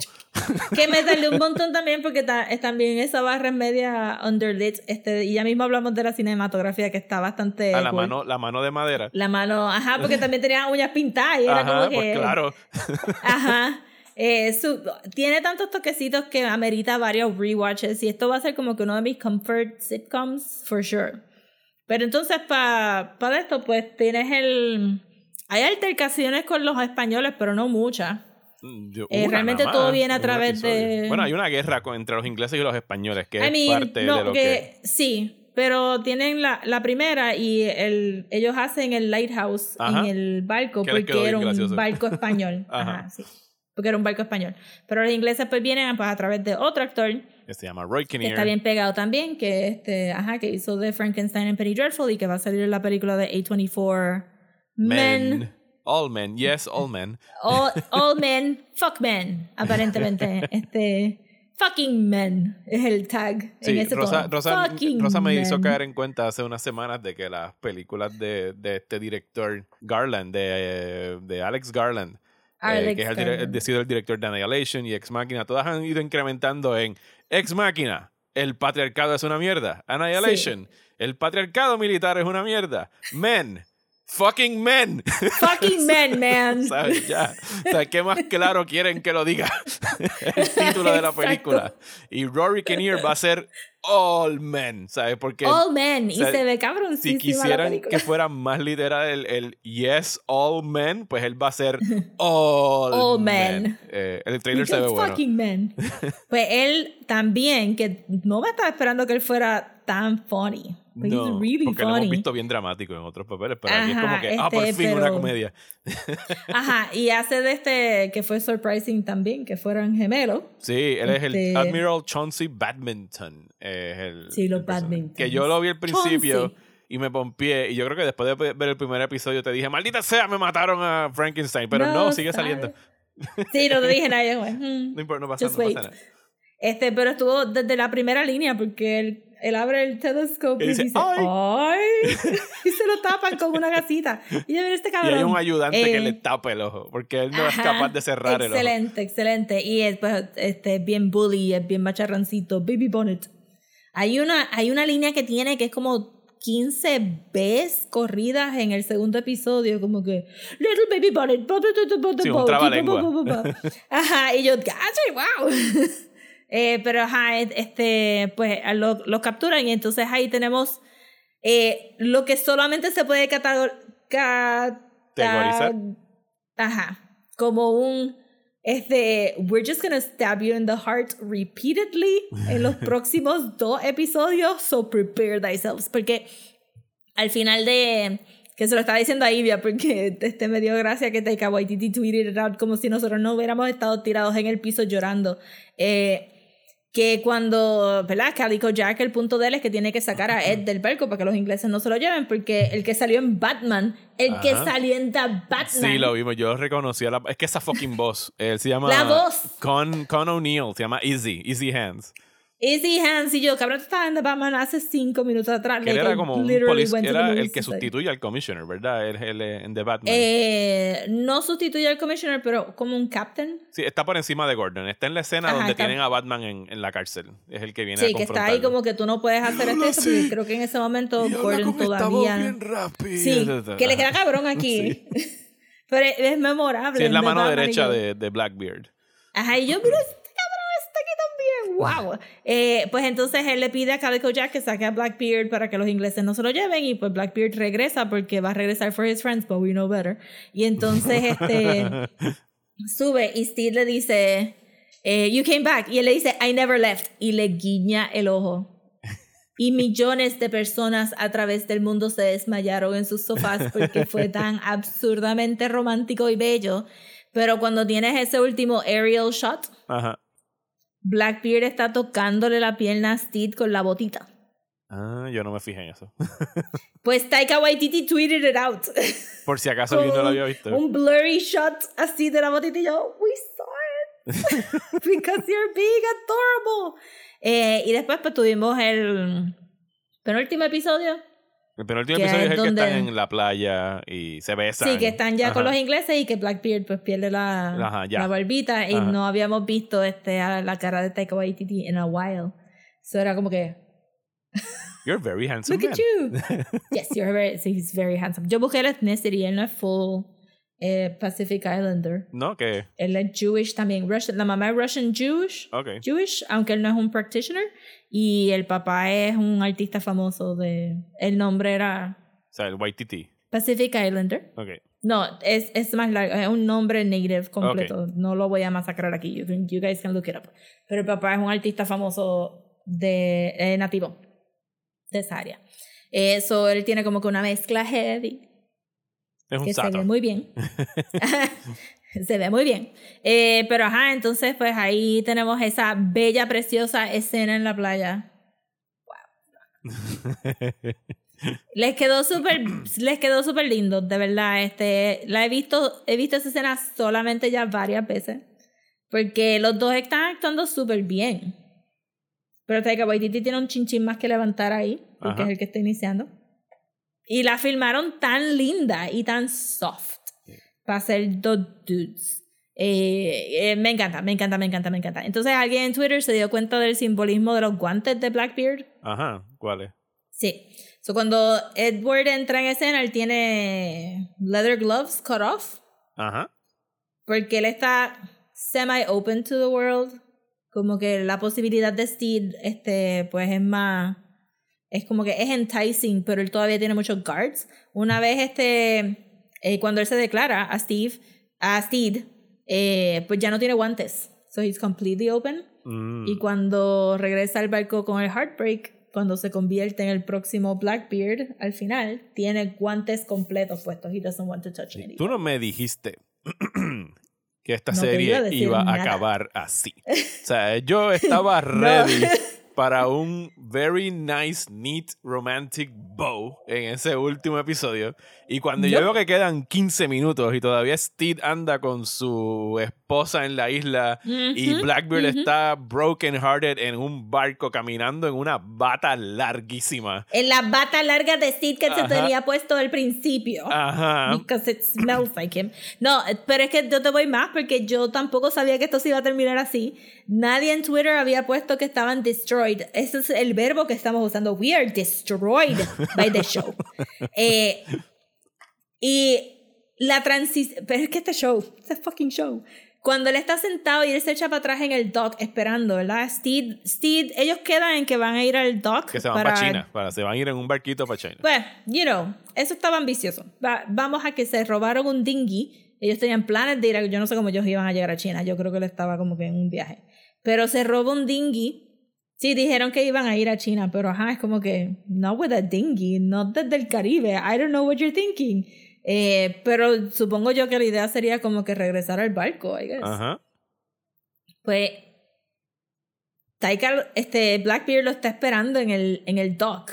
Que me tardé un montón también porque ta- es también esa barra es media underlit. Este, y ya mismo hablamos de la cinematografía que está bastante. A la cool. mano, la mano de madera. La mano, ajá, porque también tenía uñas pintadas y era Ajá, como que. pues claro. Ajá. Eh, su- tiene tantos toquecitos que amerita varios rewatches y esto va a ser como que uno de mis comfort sitcoms, for sure. Pero entonces, para pa esto, pues tienes el. Hay altercaciones con los españoles, pero no muchas. Mm, yo- Eh, realmente nada todo más, viene a través de-. Bueno, hay una guerra entre los ingleses y los españoles, que I es mean, parte no, de lo que, que... sí, pero tienen la, la primera y el, ellos hacen el lighthouse Ajá. en el barco Que porque era un barco español. Ajá. Ajá, sí. Porque era un barco español. Pero los ingleses pues vienen pues a través de otro actor que se llama Roy que Kinnear. está bien pegado también, que este, ajá, que hizo de Frankenstein en Penny Dreadful y que va a salir en la película de A24 Men. Men. All men, yes, all men. All, all men, fuck men, aparentemente. este, fucking men es el tag en ese Rosa, tono. Rosa, me hizo caer en cuenta hace unas semanas de que las películas de, de este director Garland, de, de Alex Garland, eh, que es el, sido el director de Annihilation y Ex Machina, todas han ido incrementando en Ex Machina, el patriarcado es una mierda. Annihilation, el patriarcado militar es una mierda. Men, fucking men. Fucking men, man. ¿Sabes? Ya. O sea, ¿qué más claro quieren que lo diga? el título de la película. Y Rory Kinnear va a ser All Men, ¿sabes? Porque All men. o sea, y se ve cabrón. si quisieran que fuera más literal el, el Yes, All Men, pues él va a ser All, All Men. Men. Eh, el trailer se ve Because bueno. fucking men. Pues él también, que no me estaba esperando que él fuera tan funny. But No, really porque lo funny. hemos visto bien dramático en otros papeles, pero aquí es como Ajá, que, ah, por este, fin una pero- comedia. Ajá, y hace de este que fue surprising también, que fueran gemelos. Sí, él es el Este- Admiral Chauncey Badminton. Es el, Sí, los. Badmintons. Que yo lo vi al principio y me pompié. Y yo creo que después de ver el primer episodio te dije, maldita sea, me mataron a Frankenstein. Pero no, sigue saliendo. Sí, no te dije nada. yo, hmm. No importa, no pasa, no pasa nada. Este, pero estuvo desde la primera línea porque él, él abre el telescope Y y dice, "Ay". ¡ay! y se lo tapan con una gasita. Y este Y hay un ayudante que Eh, le tapa el ojo, porque él no es capaz de cerrar el ojo. Excelente, excelente. Y es pues, este, es bien bully, es bien macharrancito, baby bonnet. Hay una, hay una línea que tiene que es como 15 veces corridas en el segundo episodio, como que Little Baby Bunny, bu- bu- bu- bu- bu- Sí, Ajá, y yo, "Gacho, wow. Eh, pero ajá, este, pues lo, lo capturan y entonces ahí tenemos eh, lo que solamente se puede Categorizar. Ajá, como un este, we're just gonna stab you in the heart repeatedly en los próximos dos episodios, so prepare thyself. Porque al final de. Que se lo estaba diciendo a Ivia porque este me dio gracia que Taika Waititi tweeted it out como si nosotros no hubiéramos estado tirados en el piso llorando. Eh, que cuando, ¿verdad? Calico Jack, el punto de él es que tiene que sacar a Ed del barco para que los ingleses no se lo lleven, porque el que salió en Batman, el que salió en The Batman. Sí, lo vimos. Yo reconocí a la. Es que esa fucking voz. Él se llama. La voz. Con, Con O'Neill. Se llama Easy. Easy Hands. Easy Hands y yo, cabrón, tú estabas en The Batman hace cinco minutos atrás. Like, era como un the Era el que sustituye al Commissioner, ¿verdad? Él, él, eh, en The Batman. Eh, no sustituye al Commissioner, pero como un captain. Sí, está por encima de Gordon. Está en la escena Ajá, donde está- tienen a Batman en, en la cárcel. Es el que viene Sí, a que está ahí como que tú no puedes hacer esto, y eso, porque creo que en ese momento Gordon todavía. rápido. Sí, que le queda cabrón aquí. Pero es, es memorable. Sí, es la mano Batman, y derecha de, de Blackbeard. Ajá, y yo, este cabrón está aquí también. ¡Wow! Eh, pues entonces él le pide a Calico Jack que saque a Blackbeard para que los ingleses no se lo lleven. Y pues Blackbeard regresa porque va a regresar for his friends, but we know better. Y entonces este sube y Steve le dice, eh, You came back. Y él le dice, I never left. Y le guiña el ojo. Y millones de personas a través del mundo se desmayaron en sus sofás porque fue tan absurdamente romántico y bello. Pero cuando tienes ese último aerial shot, Ajá. Blackbeard está tocándole la pierna a Steve con la botita. Ah, yo no me fijé en eso. Pues Taika Waititi tweeted it out. Por si acaso alguien no lo había visto. Un blurry shot así de la botita y yo, we saw it. Because you're being adorable. Eh, y después pues tuvimos el penúltimo episodio. El penúltimo que episodio es el que están donde- en la playa y se besan. Sí, que están ya con Ajá. los ingleses y que Blackbeard pues pierde la, Ajá, la barbita y Ajá. no habíamos visto este, a la cara de Taika Waititi in a while. So era como que, You're very handsome look man. at you. yes, you're very, he's very handsome. Yo busqué el ethnicity, él no es full eh, Pacific Islander. No, que. Él es Jewish también. Russian, la mamá es Russian Jewish. Ok. Jewish, aunque él no es un practitioner. Y el papá es un artista famoso de... El nombre era O sea, el Waititi. Pacific Islander. Ok. No, es, es más largo, es un nombre native completo. No lo voy a masacrar aquí. You, can- you guys can look it up. Pero el papá es un artista famoso de eh, nativo de esa área. Eso, él tiene como que una mezcla heavy Es un que se ve muy bien. se ve muy bien. Eh, pero ajá, entonces pues ahí tenemos esa bella, preciosa escena en la playa. Les quedó súper, les quedó súper lindo, de verdad. Este, la he visto, he visto esa escena solamente ya varias veces. Porque los dos están actuando súper bien. Pero Taika Waititi tiene un chinchín más que levantar ahí, porque Ajá. es el que está iniciando. Y la filmaron tan linda y tan soft para ser dos dudes. Eh, eh, me encanta, me encanta, me encanta, me encanta. Entonces alguien en Twitter se dio cuenta del simbolismo de los guantes de Blackbeard. Ajá. ¿Cuál es? Sí. So, cuando Edward entra en escena, él tiene leather gloves cut off. Ajá. Porque él está semi-open to the world. Como que la posibilidad de Steve, este, pues es más. Es como que es enticing, pero él todavía tiene muchos guards. Una vez, este. eh, cuando él se declara a Steve, a Steve, eh, pues ya no tiene guantes. So he's completely open. Mm. Y cuando regresa al barco con el Heartbreak, cuando se convierte en el próximo Blackbeard, al final, tiene guantes completos puestos. He doesn't want to touch anything. Tú no me dijiste que esta No serie iba a decir iba a nada. acabar así. O sea, yo estaba ready para un very nice, neat, romantic bow en ese último episodio. Y cuando yo Yup. veo que quedan 15 minutos y todavía Steve anda con su esposa en la isla y Ujú, Blackbeard ujú. está broken hearted en un barco caminando en una bata larguísima. En la bata larga de Steve que se Ajá. tenía puesto al principio. Ajá. Because it smells like him. No, pero es que yo te voy más porque yo tampoco sabía que esto se iba a terminar así. Nadie en Twitter había puesto que estaban destroyed. Ese es el verbo que estamos usando. We are destroyed by the show. Eh, y la transición. Pero es que este show, este fucking show. Cuando él está sentado y él se echa para atrás en el dock esperando, ¿verdad? Steed, Steed, ellos quedan en que van a ir al dock. Que se van para, China. Para, se van a ir en un barquito para China. Pues, you know, eso estaba ambicioso. Va- vamos a que se robaron un dinghy. Ellos tenían planes de ir a, yo no sé cómo ellos iban a llegar a China. Yo creo que él estaba como que en un viaje. Pero se robó un dinghy. Sí, dijeron que iban a ir a China, pero ajá, es como que, no with a dinghy, no desde el Caribe. I don't know what you're thinking. Eh, pero supongo yo que la idea sería como que regresar al barco, I guess. Ajá. Pues Taika, este Blackbeard lo está esperando en el, en el dock.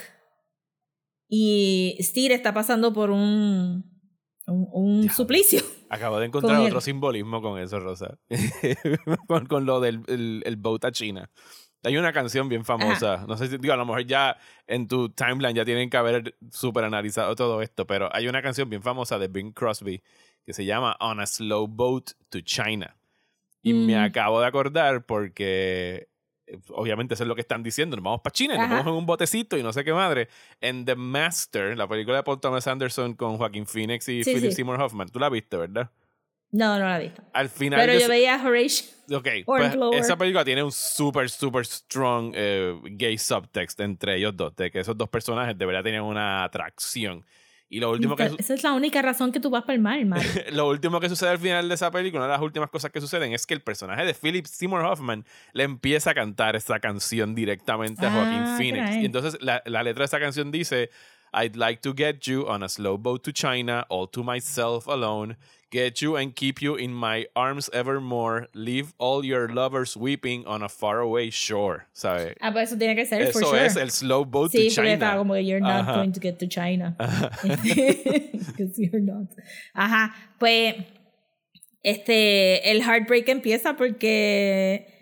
Y Steer está pasando por un, un, suplicio. Acabo de encontrar Con otro él. simbolismo con eso, Rosa. con, con lo del el, el boat a China. Hay una canción bien famosa. No sé si, digo, a lo mejor ya en tu timeline ya tienen que haber súper analizado todo esto, pero hay una canción bien famosa de Bing Crosby que se llama On a Slow Boat to China. Y me Mm. acabo de acordar porque obviamente eso es lo que están diciendo. Nos vamos para China nos vamos en un botecito y no sé qué madre. En The Master, la película de Paul Thomas Anderson con Joaquin Phoenix y Sí, Philip sí. Seymour Hoffman. Tú la viste, ¿verdad? No, no la visto. Al final Pero yo ese- veía a Horatio. Ok, pues esa película tiene un super, super strong eh, gay subtext entre ellos dos, de que esos dos personajes de verdad tenían una atracción. Y lo último, que, Esa es la única razón que tú vas para el mar, Mario. lo último que sucede al final de esa película, una de las últimas cosas que suceden es que el personaje de Philip Seymour Hoffman le empieza a cantar esa canción directamente a Joaquin Ah, Phoenix. caray. Y entonces la, la letra de esa canción dice, I'd like to get you on a slow boat to China, all to myself alone. Get you and keep you in my arms evermore. Leave all your lovers weeping on a faraway shore. ¿Sabes? Ah, pues eso tiene que ser, for Eso sure. es el slow boat Sí, to porque China. estaba como que you're not Ajá. going to get to China. Because you're not. Ajá, pues este el heartbreak empieza porque por-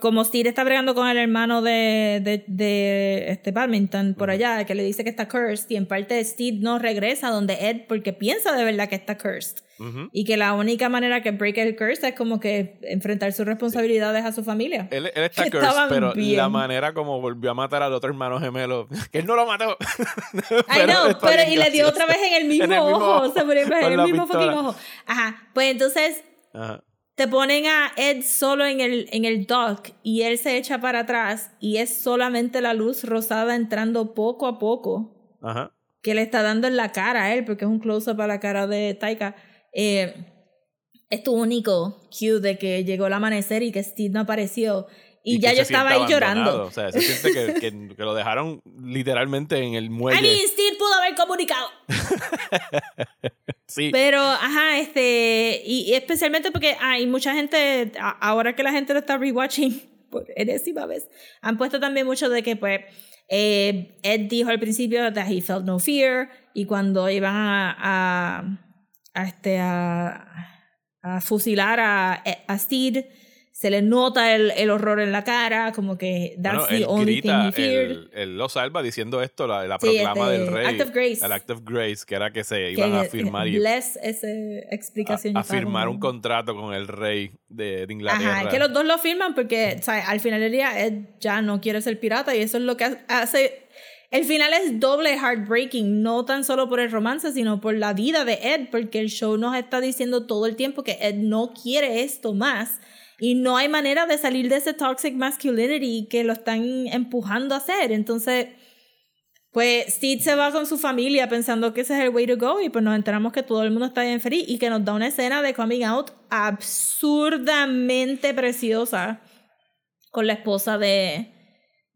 como Steve está bregando con el hermano de, de, de este Badminton por allá, que le dice que está cursed, y en parte Steve no regresa donde Ed porque piensa de verdad que está cursed. Ujú. Y que la única manera que break el curse es como que enfrentar sus responsabilidades a su familia. Él, él está cursed, pero bien. la manera como volvió a matar al otro hermano gemelo, que él no lo mató. I know, está pero y le dio otra vez en el mismo, En el mismo ojo, ojo, se murió en el mismo pistola. fucking ojo. Ajá, pues entonces Ajá. Te ponen a Ed solo en el, en el dock y él se echa para atrás y es solamente la luz rosada entrando poco a poco Ajá. que le está dando en la cara a él, porque es un close-up a la cara de Taika. Eh, es tu único cue de que llegó el amanecer y que Steve no apareció. Y, ya que yo estaba ahí llorando. O sea, se siente que, que- que lo dejaron literalmente en el muelle. I mean, Steve pudo haber comunicado. sí. Pero, ajá, este, y, y especialmente porque hay mucha gente, ahora que la gente lo está rewatching por enésima vez, han puesto también mucho de que, pues, eh, Ed dijo al principio that he felt no fear, y cuando iban a, a, a este, a, a fusilar a, a Steed, se le nota el, el horror en la cara, como que that's Bueno, the él only grita, thing he feared. él, él lo salva diciendo esto, la, la Sí, proclama este, del rey. Act of Grace. El Act of Grace, que era que se que iban a firmar y bless esa explicación. a, a firmar un contrato con el rey de, de Inglaterra. Ajá, que los dos lo firman porque o sea, al final del día Ed ya no quiere ser pirata y eso es lo que hace... El final es doble heartbreaking, no tan solo por el romance, sino por la vida de Ed, porque el show nos está diciendo todo el tiempo que Ed no quiere esto más y no hay manera de salir de ese toxic masculinity que lo están empujando a hacer. Entonces, pues Steve se va con su familia pensando que ese es el way to go y pues nos enteramos que todo el mundo está bien feliz y que nos da una escena de coming out absurdamente preciosa con la esposa de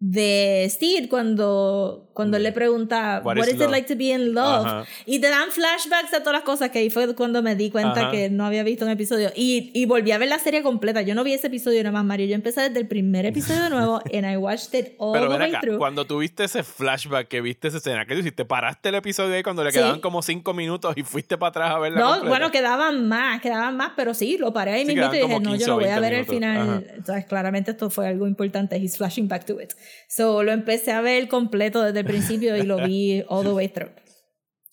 de Steve cuando cuando él le pregunta What is is, it like to be in love Ajá. y te dan flashbacks a todas las cosas que ahí fue cuando me di cuenta Ajá. que no había visto un episodio y, y volví a ver la serie completa yo no vi ese episodio nada más Mario yo empecé desde el primer episodio de nuevo and I watched it all Pero the ven way acá, through cuando tuviste ese flashback, que viste esa escena, ¿qué tú hiciste? ¿Paraste el episodio ahí cuando le Sí. quedaban como cinco minutos y fuiste para atrás a verla No, completa? bueno, quedaban más, quedaban más, pero sí, lo paré ahí Sí, mismo y dije, no, 15 yo lo voy a 20 ver el minutos. final. Entonces, claramente esto fue algo importante. He's flashing back to it. So, lo empecé a ver completo desde el principio y lo vi all the way through.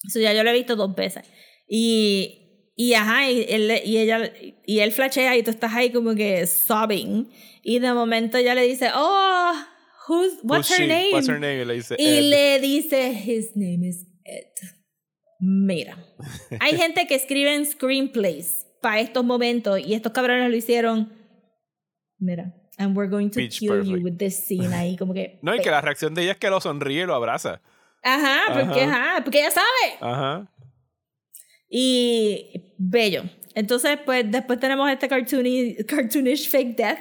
So, ya yo lo he visto dos veces. Y, y ajá, y él, y ella, y él flashea y tú estás ahí como que sobbing. Y de momento ella le dice, oh, Who's, what's Who's her she? name? What's her name? Y le dice, Y Ed. le dice, his name is Ed. Mira, hay gente que escribe en screenplays para estos momentos y estos cabrones lo hicieron. Mira, and we're going to kill you perfect. with this scene ahí, como que. No, y que la reacción de ella es que lo sonríe y lo abraza. Ajá, porque, ajá, porque ella sabe. Ajá. Y bello. Entonces, pues después tenemos este cartoony, cartoonish fake death,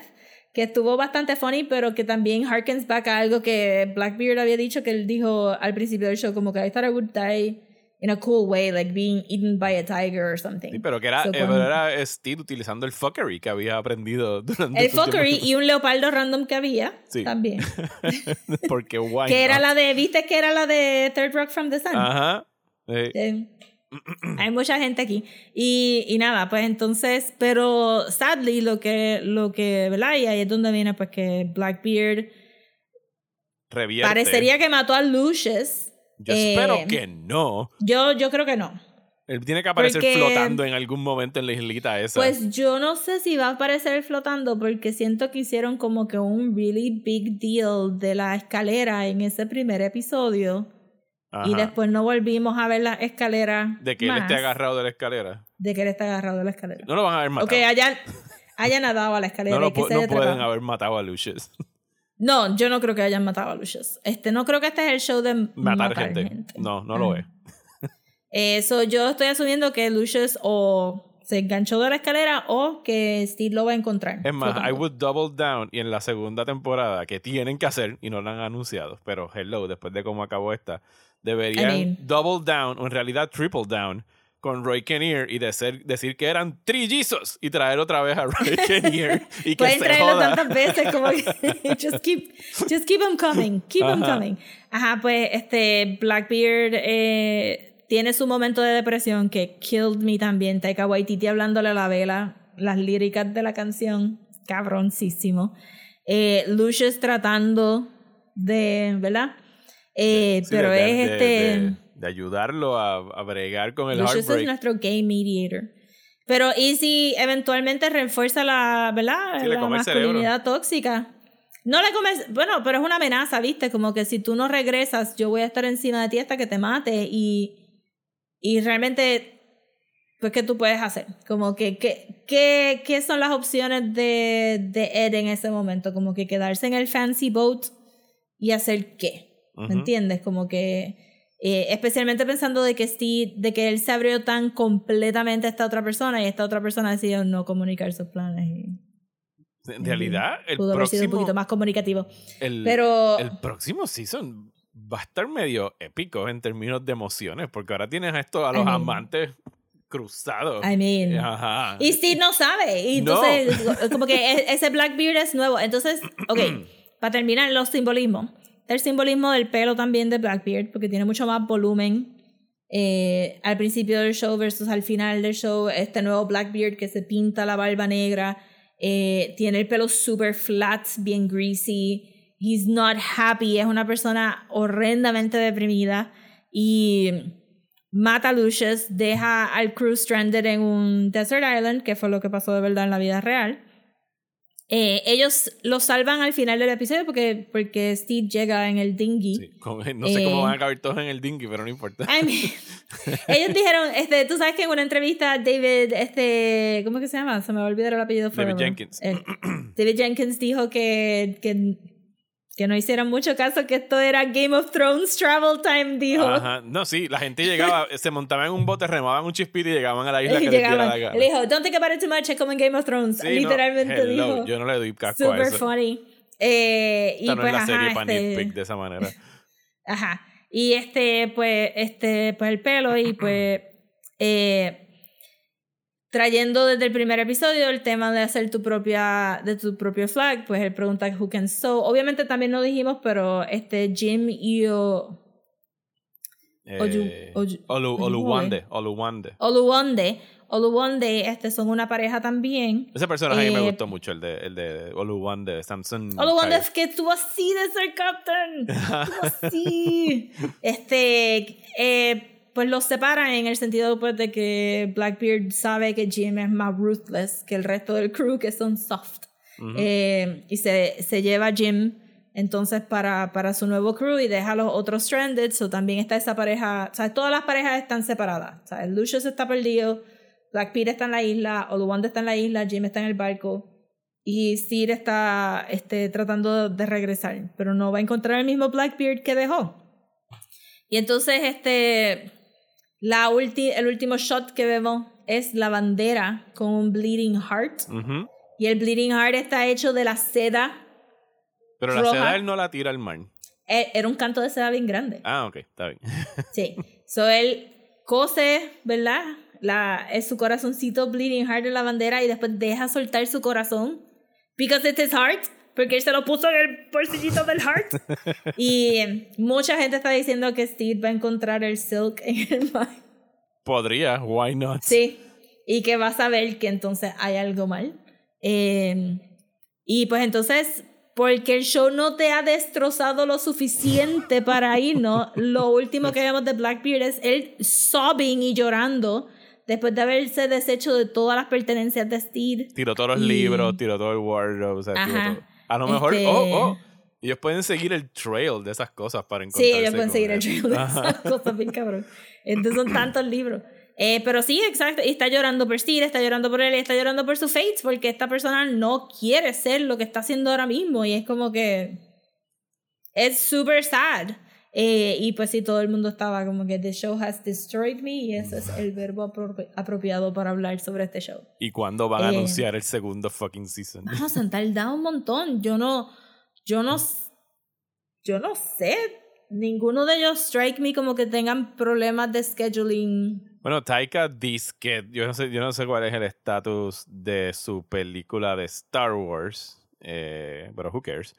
que estuvo bastante funny, pero que también harkens back a algo que Blackbeard había dicho, que él dijo al principio del show, como que I thought I would die in a cool way, like being eaten by a tiger or something. Sí, pero que era, So, eh, cuando- era Steve utilizando el fuckery que había aprendido durante el su tiempo. fuckery y un leopardo random que había Sí. también. Porque why que era la de, ¿viste que era la de Third Rock from the Sun? Ajá. Eh, Eh, hay mucha gente aquí. Y, y nada, pues entonces, pero sadly, lo que, lo que, ¿verdad? Y ahí es donde viene, pues que Blackbeard revierte. parecería que mató a Lucius. Yo eh, espero que no. Yo, yo creo que no. Él tiene que aparecer porque- flotando en algún momento en la islita esa. Pues yo no sé si va a aparecer flotando porque siento que hicieron como que un really big deal de la escalera en ese primer episodio. Y después no volvimos a ver la escalera. de que él esté agarrado de la escalera. De que él está agarrado de la escalera. No lo van a haber matado. O que haya, haya nadado a la escalera. no lo no pueden haber matado a Lucius. No, yo no creo que hayan matado a Lucius. Este, no creo que este es el show de Matar, gente. No, no lo Ajá. es. Eso yo estoy asumiendo que Lucius o se enganchó de la escalera o que Steve lo va a encontrar. Es más, I would double down y en la segunda temporada que tienen que hacer y no lo han anunciado, pero hello, después de cómo acabó esta, deberían I mean- double down o en realidad triple down con Roy Kinnear y de ser- decir que eran trillizos y traer otra vez a Roy Kinnear y que Pueden se traerlo joda. tantas veces como que just keep, just keep them coming, keep them coming. Ajá, pues este Blackbeard eh, tiene su momento de depresión que killed me también. Taika Waititi hablándole a la vela, las líricas de la canción, cabroncísimo. Eh, Lucius tratando de, ¿verdad? Eh, Sí, pero de- es de- este... de, de ayudarlo a, a bregar con el Lucius es heartbreak. nuestro gay mediator. Pero ¿y si eventualmente refuerza la, ¿verdad? Sí, la masculinidad tóxica? No le comes, bueno, pero es una amenaza, ¿viste? Como que si tú no regresas, yo voy a estar encima de ti hasta que te mate y, y realmente, pues, ¿qué tú puedes hacer? Como que, ¿qué, qué, qué son las opciones de, de Ed en ese momento? Como que quedarse en el fancy boat y hacer qué? ¿Me Ujú. entiendes? Como que, eh, especialmente pensando de que Steve, de que él se abrió tan completamente a esta otra persona y esta otra persona decidió no comunicar sus planes y En realidad, el pudo haber sido un próximo, poquito más comunicativo. el, Pero, el próximo season va a estar medio épico en términos de emociones, porque ahora tienes a esto a los I mean- amantes cruzados. I mean, Ajá. y Steve no sabe. Y No. entonces, como que e- ese Blackbeard es nuevo. Entonces, ok, para terminar, los simbolismos. El simbolismo del pelo también de Blackbeard, porque tiene mucho más volumen. eh, al principio del show versus al final del show, este nuevo Blackbeard que se pinta la barba negra, eh, tiene el pelo super flat, bien greasy. He's not happy, es una persona horrendamente deprimida y mata a Lucius, deja al crew stranded en un desert island, que fue lo que pasó de verdad en la vida real. Eh, ellos lo salvan al final del episodio porque, porque Steve llega en el dinghy. Sí, no sé cómo Eh, van a caber todos en el dinghy, pero no importa. I mean, ellos dijeron, este, tú sabes que en una entrevista David, este, ¿cómo que se llama? Se me va a olvidar el apellido. David forever. Jenkins. Eh, David Jenkins dijo que, que, que no hicieran mucho caso que esto era Game of Thrones Travel Time, dijo. Ajá. No, sí, la gente llegaba, se montaban en un bote, remaban un chispito y llegaban a la isla Y que les diera llegaban. la dijo, don't think about it too much, es como en Game of Thrones. Sí, no, Literalmente hello, dijo. Yo no le doy casco a Super eso. funny. Eh, y no pues, es la serie ajá, para este, de esa manera. Ajá. Y este, pues, este, pues el pelo y pues eh, trayendo desde el primer episodio el tema de hacer tu propia, de tu propio flag, pues él pregunta who can sew. Obviamente también lo dijimos, pero este Jim y o, Eh, Oluwande, Oluwande. Oluwande, Oluwande, este son una pareja también. Ese personaje a mí me Eh, gustó mucho, el de, el de Oluwande, Samson. Oluwande Kai. que estuvo así de ser captain. Estuvo así. este, eh, pues los separan en el sentido pues, de que Blackbeard sabe que Jim es más ruthless que el resto del crew, que son soft. Eh, y se, se lleva a Jim entonces para, para su nuevo crew y deja a los otros stranded, so también está esa pareja, o sea, todas las parejas están separadas, o sea, Lucius está perdido, Black Peter está en la isla, Oluwanda está en la isla, Jim está en el barco y Sid está este, tratando de regresar, pero no va a encontrar el mismo Blackbeard que dejó. Y entonces este, la ulti el último shot que vemos es la bandera con un bleeding heart. Ujú. Y el bleeding heart está hecho de la seda. Pero la Roja. seda él no la tira al mar. Eh, Era un canto de seda bien grande. Ah, ok, está bien. Sí. So él cose, ¿verdad? La, es su corazoncito bleeding heart en la bandera y después deja soltar su corazón. Because it's his heart. Porque él se lo puso en el bolsillito del heart. y mucha gente está diciendo que Steve va a encontrar el silk en el mar. Podría, why not? Sí. Y que va a saber que entonces hay algo mal. Eh, y pues entonces, porque el show no te ha destrozado lo suficiente para irnos, lo último que vemos de Blackbeard es él sobbing y llorando después de haberse deshecho de todas las pertenencias de Steve. Tiró todos los Y- libros, tiró todo el wardrobe, o sea, tiró Ajá. todo. A lo mejor, Este- oh, oh, ellos pueden seguir el trail de esas cosas para encontrar. Sí, ellos pueden seguir el trail de esas cosas, bien cabrón. Entonces son tantos libros. Eh, pero sí, exacto. Y está llorando por Steve, está llorando por él, está llorando por su fates, porque esta persona no quiere ser lo que está haciendo ahora mismo. Y es como que. Es super sad. Eh, y pues sí, todo el mundo estaba como que The show has destroyed me. Y ese es el verbo apro- apropiado para hablar sobre este show. ¿Y cuándo van a Eh. anunciar el segundo fucking season? Vamos a tardado un montón. Yo no, yo no, yo no sé. Ninguno de ellos strike me como que tengan problemas de scheduling. Bueno, Taika dice que yo no sé, yo no sé cuál es el estatus de su película de Star Wars, eh, pero who cares.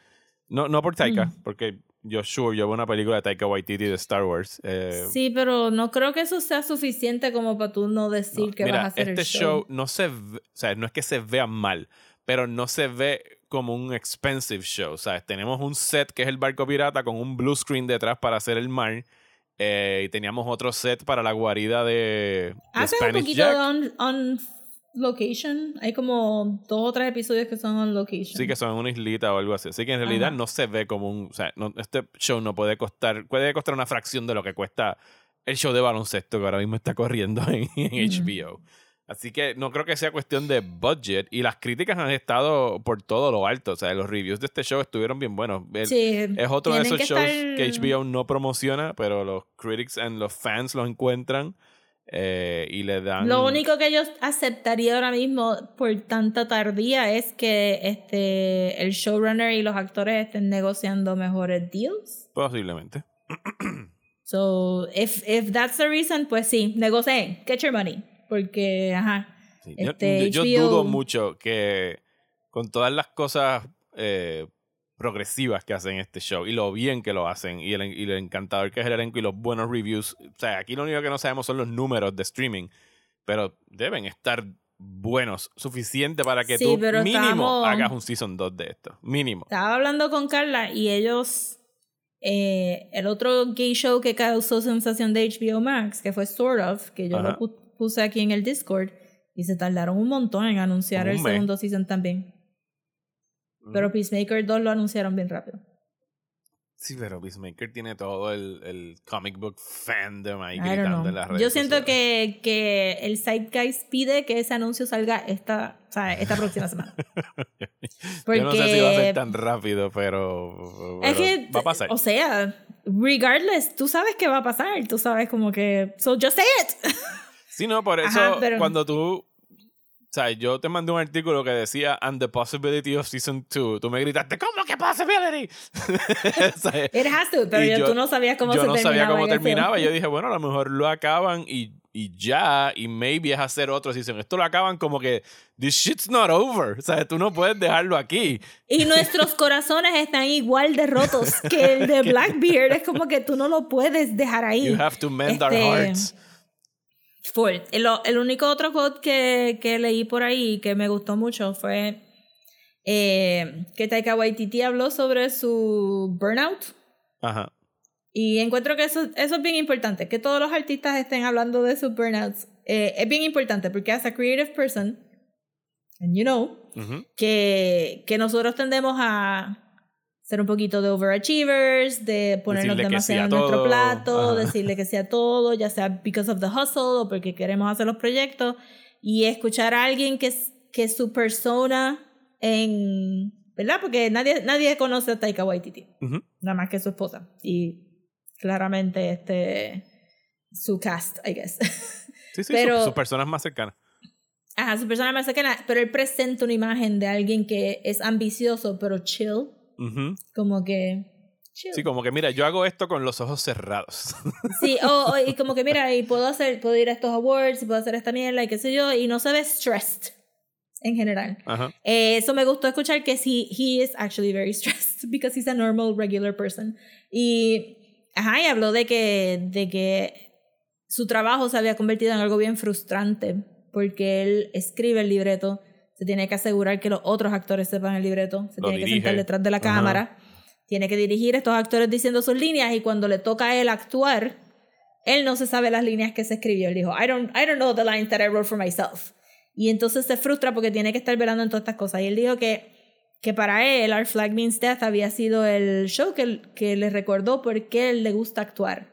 No, no por Taika, Mm. porque yo sure yo veo una película de Taika Waititi de Star Wars. eh, Sí, pero no creo que eso sea suficiente como para tú no decir no, que mira, vas a hacer este el show. show. no se ve, o sea, no es que se vea mal, pero no se ve como un expensive show, ¿sabes? Tenemos un set que es el barco pirata con un blue screen detrás para hacer el mar. eh, y teníamos otro set para la guarida de, de Hace un Spanish poquito Jack. de on, on location. Hay como dos o tres episodios que son on location. Sí, que son en una islita o algo así. Así que en realidad Ajá. no se ve como un. O sea, no- este show no puede costar. Puede costar una fracción de lo que cuesta el show de baloncesto que ahora mismo está corriendo en, en. HBO. Así que no creo que sea cuestión de budget. Y las críticas han estado por todo lo alto. O sea, los reviews de este show estuvieron bien buenos. El- Sí, es otro de esos shows estar- que HBO no promociona, pero los critics and los fans los encuentran eh, y le dan. Lo único que yo aceptaría ahora mismo por tanta tardía es que este el showrunner y los actores estén negociando mejores deals. Posiblemente. So, if, if that's the reason, pues sí, negocien, get your money. Porque, ajá. Sí, yo- Este, yo, yo dudo HBO mucho que con todas las cosas eh, progresivas que hacen este show y lo bien que lo hacen y el, y lo encantador que es el elenco y los buenos reviews. O sea, aquí lo único que no sabemos son los números de streaming, pero deben estar buenos, suficiente para que Sí, tú pero mínimo hagas un season 2 de esto. Mínimo. Estaba hablando con Carla y ellos. eh, el otro gay show que causó sensación de HBO Max, que fue Sort of, que yo Ajá. lo pu- puse aquí en el Discord, y se tardaron un montón en anunciar el mes. segundo season también. Pero Peacemaker 2 lo anunciaron bien rápido. Sí, pero Peacemaker tiene todo el, el comic book fandom ahí I gritando en las redes Yo siento sociales. que, que el Zeitgeist pide que ese anuncio salga esta, o sea, esta próxima semana. Yo no sé si va a Porque- ser tan rápido, pero, Es pero que, va a pasar. o sea, regardless, tú sabes que va a pasar, tú sabes como que, so just say it. Sí, no, por eso Ajá, pero- cuando tú. O sea, yo te mandé un artículo que decía, and the possibility of season 2. Tú me gritaste, ¿cómo que possibility? It has to, pero yo- yo- tú no sabías cómo yo se no terminaba. sabía cómo terminaba. Yo dije, bueno, a lo mejor lo acaban y, y ya, y maybe es hacer otro season. Esto lo acaban como que, this shit's not over. O sea, tú no puedes dejarlo aquí. Y nuestros corazones están igual de rotos que el de Blackbeard. Es como que tú no lo puedes dejar ahí. You have to mend our Este, hearts. Full. El, el único otro quote que, que leí por ahí que me gustó mucho fue eh, que Taika Waititi habló sobre su burnout. Ajá. Y encuentro que eso, eso es bien importante, que todos los artistas estén hablando de sus burnouts. Eh, es bien importante porque as a creative person, and you know, que, que nosotros tendemos a ser un poquito de overachievers, de ponernos Decirle que sí demasiado en nuestro plato, Ajá. decirle que sea todo, ya sea because of the hustle o porque queremos hacer los proyectos, y escuchar a alguien que, es- que su persona en... ¿Verdad? Porque nadie, nadie conoce a Taika Waititi, Ujú. nada más que su esposa. Y claramente este su cast, I guess. Sí, sí, Pero- sus, sus personas más cercanas. Ajá, su persona más cercana, pero él presenta una imagen de alguien que es ambicioso, pero chill, Ujú. como que... Chill. Sí, como que mira, yo hago esto con los ojos cerrados. Sí, o, o- y como que mira, y puedo hacer, puedo ir a estos awards, y puedo hacer esta mierda, y qué sé yo, y no se ve stressed en general. Ajá. Eh, eso me gustó escuchar que sí, he is actually very stressed because he's a normal, regular person. Y, ajá, y habló de que, de que su trabajo se había convertido en algo bien frustrante porque él escribe el libreto, se tiene que asegurar que los otros actores sepan el libreto, se Lo tiene que dirige. sentar detrás de la Ajá. cámara, tiene que dirigir a estos actores diciendo sus líneas y cuando le toca a él actuar, él no se sabe las líneas que se escribió. Él dijo, I don't, I don't know the lines that I wrote for myself. Y entonces se frustra porque tiene que estar velando en todas estas cosas. Y él dijo que, que para él, Our Flag Means Death había sido el show que, que le recordó por qué él le gusta actuar.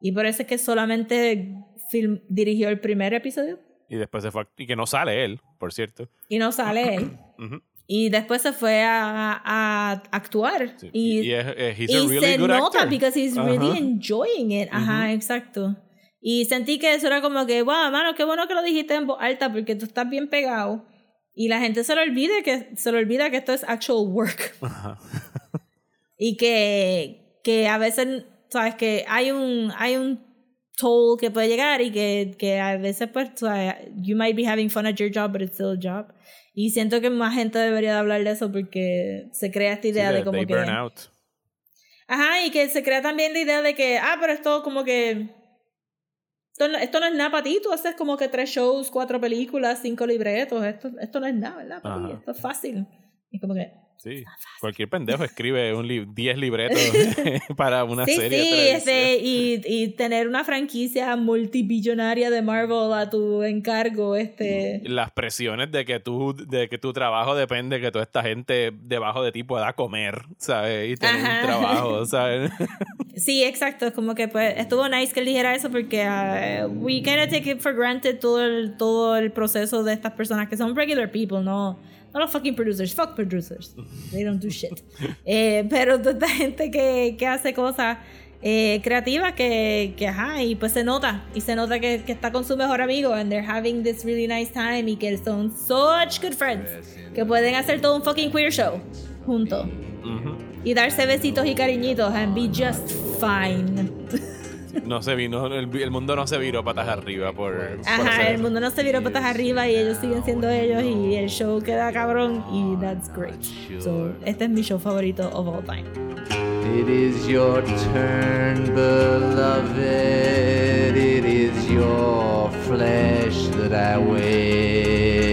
Y por eso es que solamente film, dirigió el primer episodio Y después se fue. Y que no sale él, por cierto. y no sale él. Y después se fue a, a actuar. Sí. Y, Y, es, es- he's y a really se good nota actor. because he's really Ajá. enjoying it. Ajá, exacto. Y sentí que eso era como que, wow, mano, qué bueno que lo dijiste en voz alta porque tú estás bien pegado. Y la gente se le olvida que, se le olvida que esto es actual work. Ajá. Y que, que a veces, sabes, que hay un, hay un toll que puede llegar y que, que a veces, pues, o sea, you might be having fun at your job, but it's still a job. Y siento que más gente debería de hablar de eso porque se crea esta Sí, idea they- de como they que... burn out. Ajá, y que se crea también la idea de que, ah, pero esto como que... Esto no, esto no es nada para ti, tú haces como que tres shows, cuatro películas, cinco libretos, esto, esto no es nada, ¿verdad? Para ti, esto es fácil. Y como que... Sí. Cualquier pendejo escribe un li- 10 libretos para una sí, serie. de sí, este, y, y tener una franquicia multibillonaria de Marvel a tu encargo, este... Las presiones de que tú, de que tu trabajo depende de que toda esta gente debajo de ti pueda comer, ¿sabes? Y tener Ajá. un trabajo, ¿sabes? Sí, exacto, es como que pues estuvo nice que él dijera eso porque uh, we kind of take it for granted todo el, todo el proceso de estas personas que son regular people, no, no los fucking producers, fuck producers, they don't do shit. Eh, pero toda esta gente que, que hace cosas eh, creativas que, que, ajá, y pues se nota, y se nota que, que está con su mejor amigo and they're having this really nice time y que son such good friends que pueden hacer todo un fucking queer show juntos Ujú. y darse besitos y cariñitos and be just fine. No se vino, el, el mundo no se viró patas arriba por, por Ajá, hacer el mundo no se viró patas arriba y ellos siguen siendo ellos y el show queda cabrón y that's great. So, este es mi show favorito of all time. It is your turn, beloved. It is your flesh that I wear.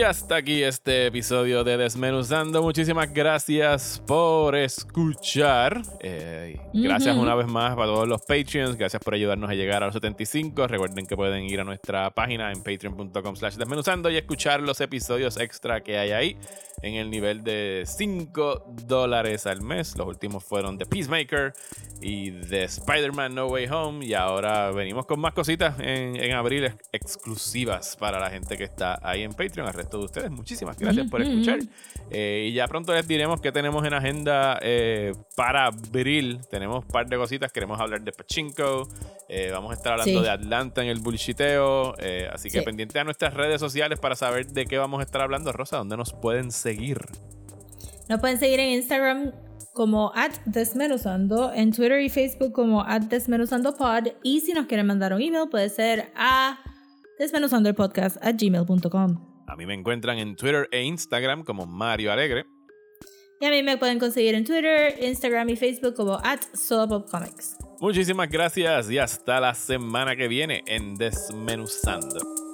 Y hasta aquí este episodio de Desmenuzando. Muchísimas gracias por escuchar. Eh, gracias una vez más para todos los Patreons. Gracias por ayudarnos a llegar a los 75. Recuerden que pueden ir a nuestra página en patreon.com slash desmenuzando y escuchar los episodios extra que hay ahí en el nivel de 5 dólares al mes. Los últimos fueron de Peacemaker y de Spider-Man No Way Home. Y ahora venimos con más cositas en, en abril ex- exclusivas para la gente que está ahí en Patreon. De ustedes, muchísimas gracias por escuchar. Eh, y ya pronto les diremos qué tenemos en agenda eh, para abril. Tenemos un par de cositas. Queremos hablar de Pachinko. Eh, vamos a estar hablando Sí. de Atlanta en el bullshiteo. Así que Sí. pendiente a nuestras redes sociales para saber de qué vamos a estar hablando. Rosa, ¿dónde nos pueden seguir? Nos pueden seguir en Instagram como at desmenuzando, en Twitter y Facebook como at desmenuzandopod y si nos quieren mandar un email puede ser a desmenuzandopodcast at gmail.com. A mí me encuentran en Twitter e Instagram como Mario Alegre. Y a mí me pueden conseguir en Twitter, Instagram y Facebook como at. Muchísimas gracias y hasta la semana que viene en Desmenuzando.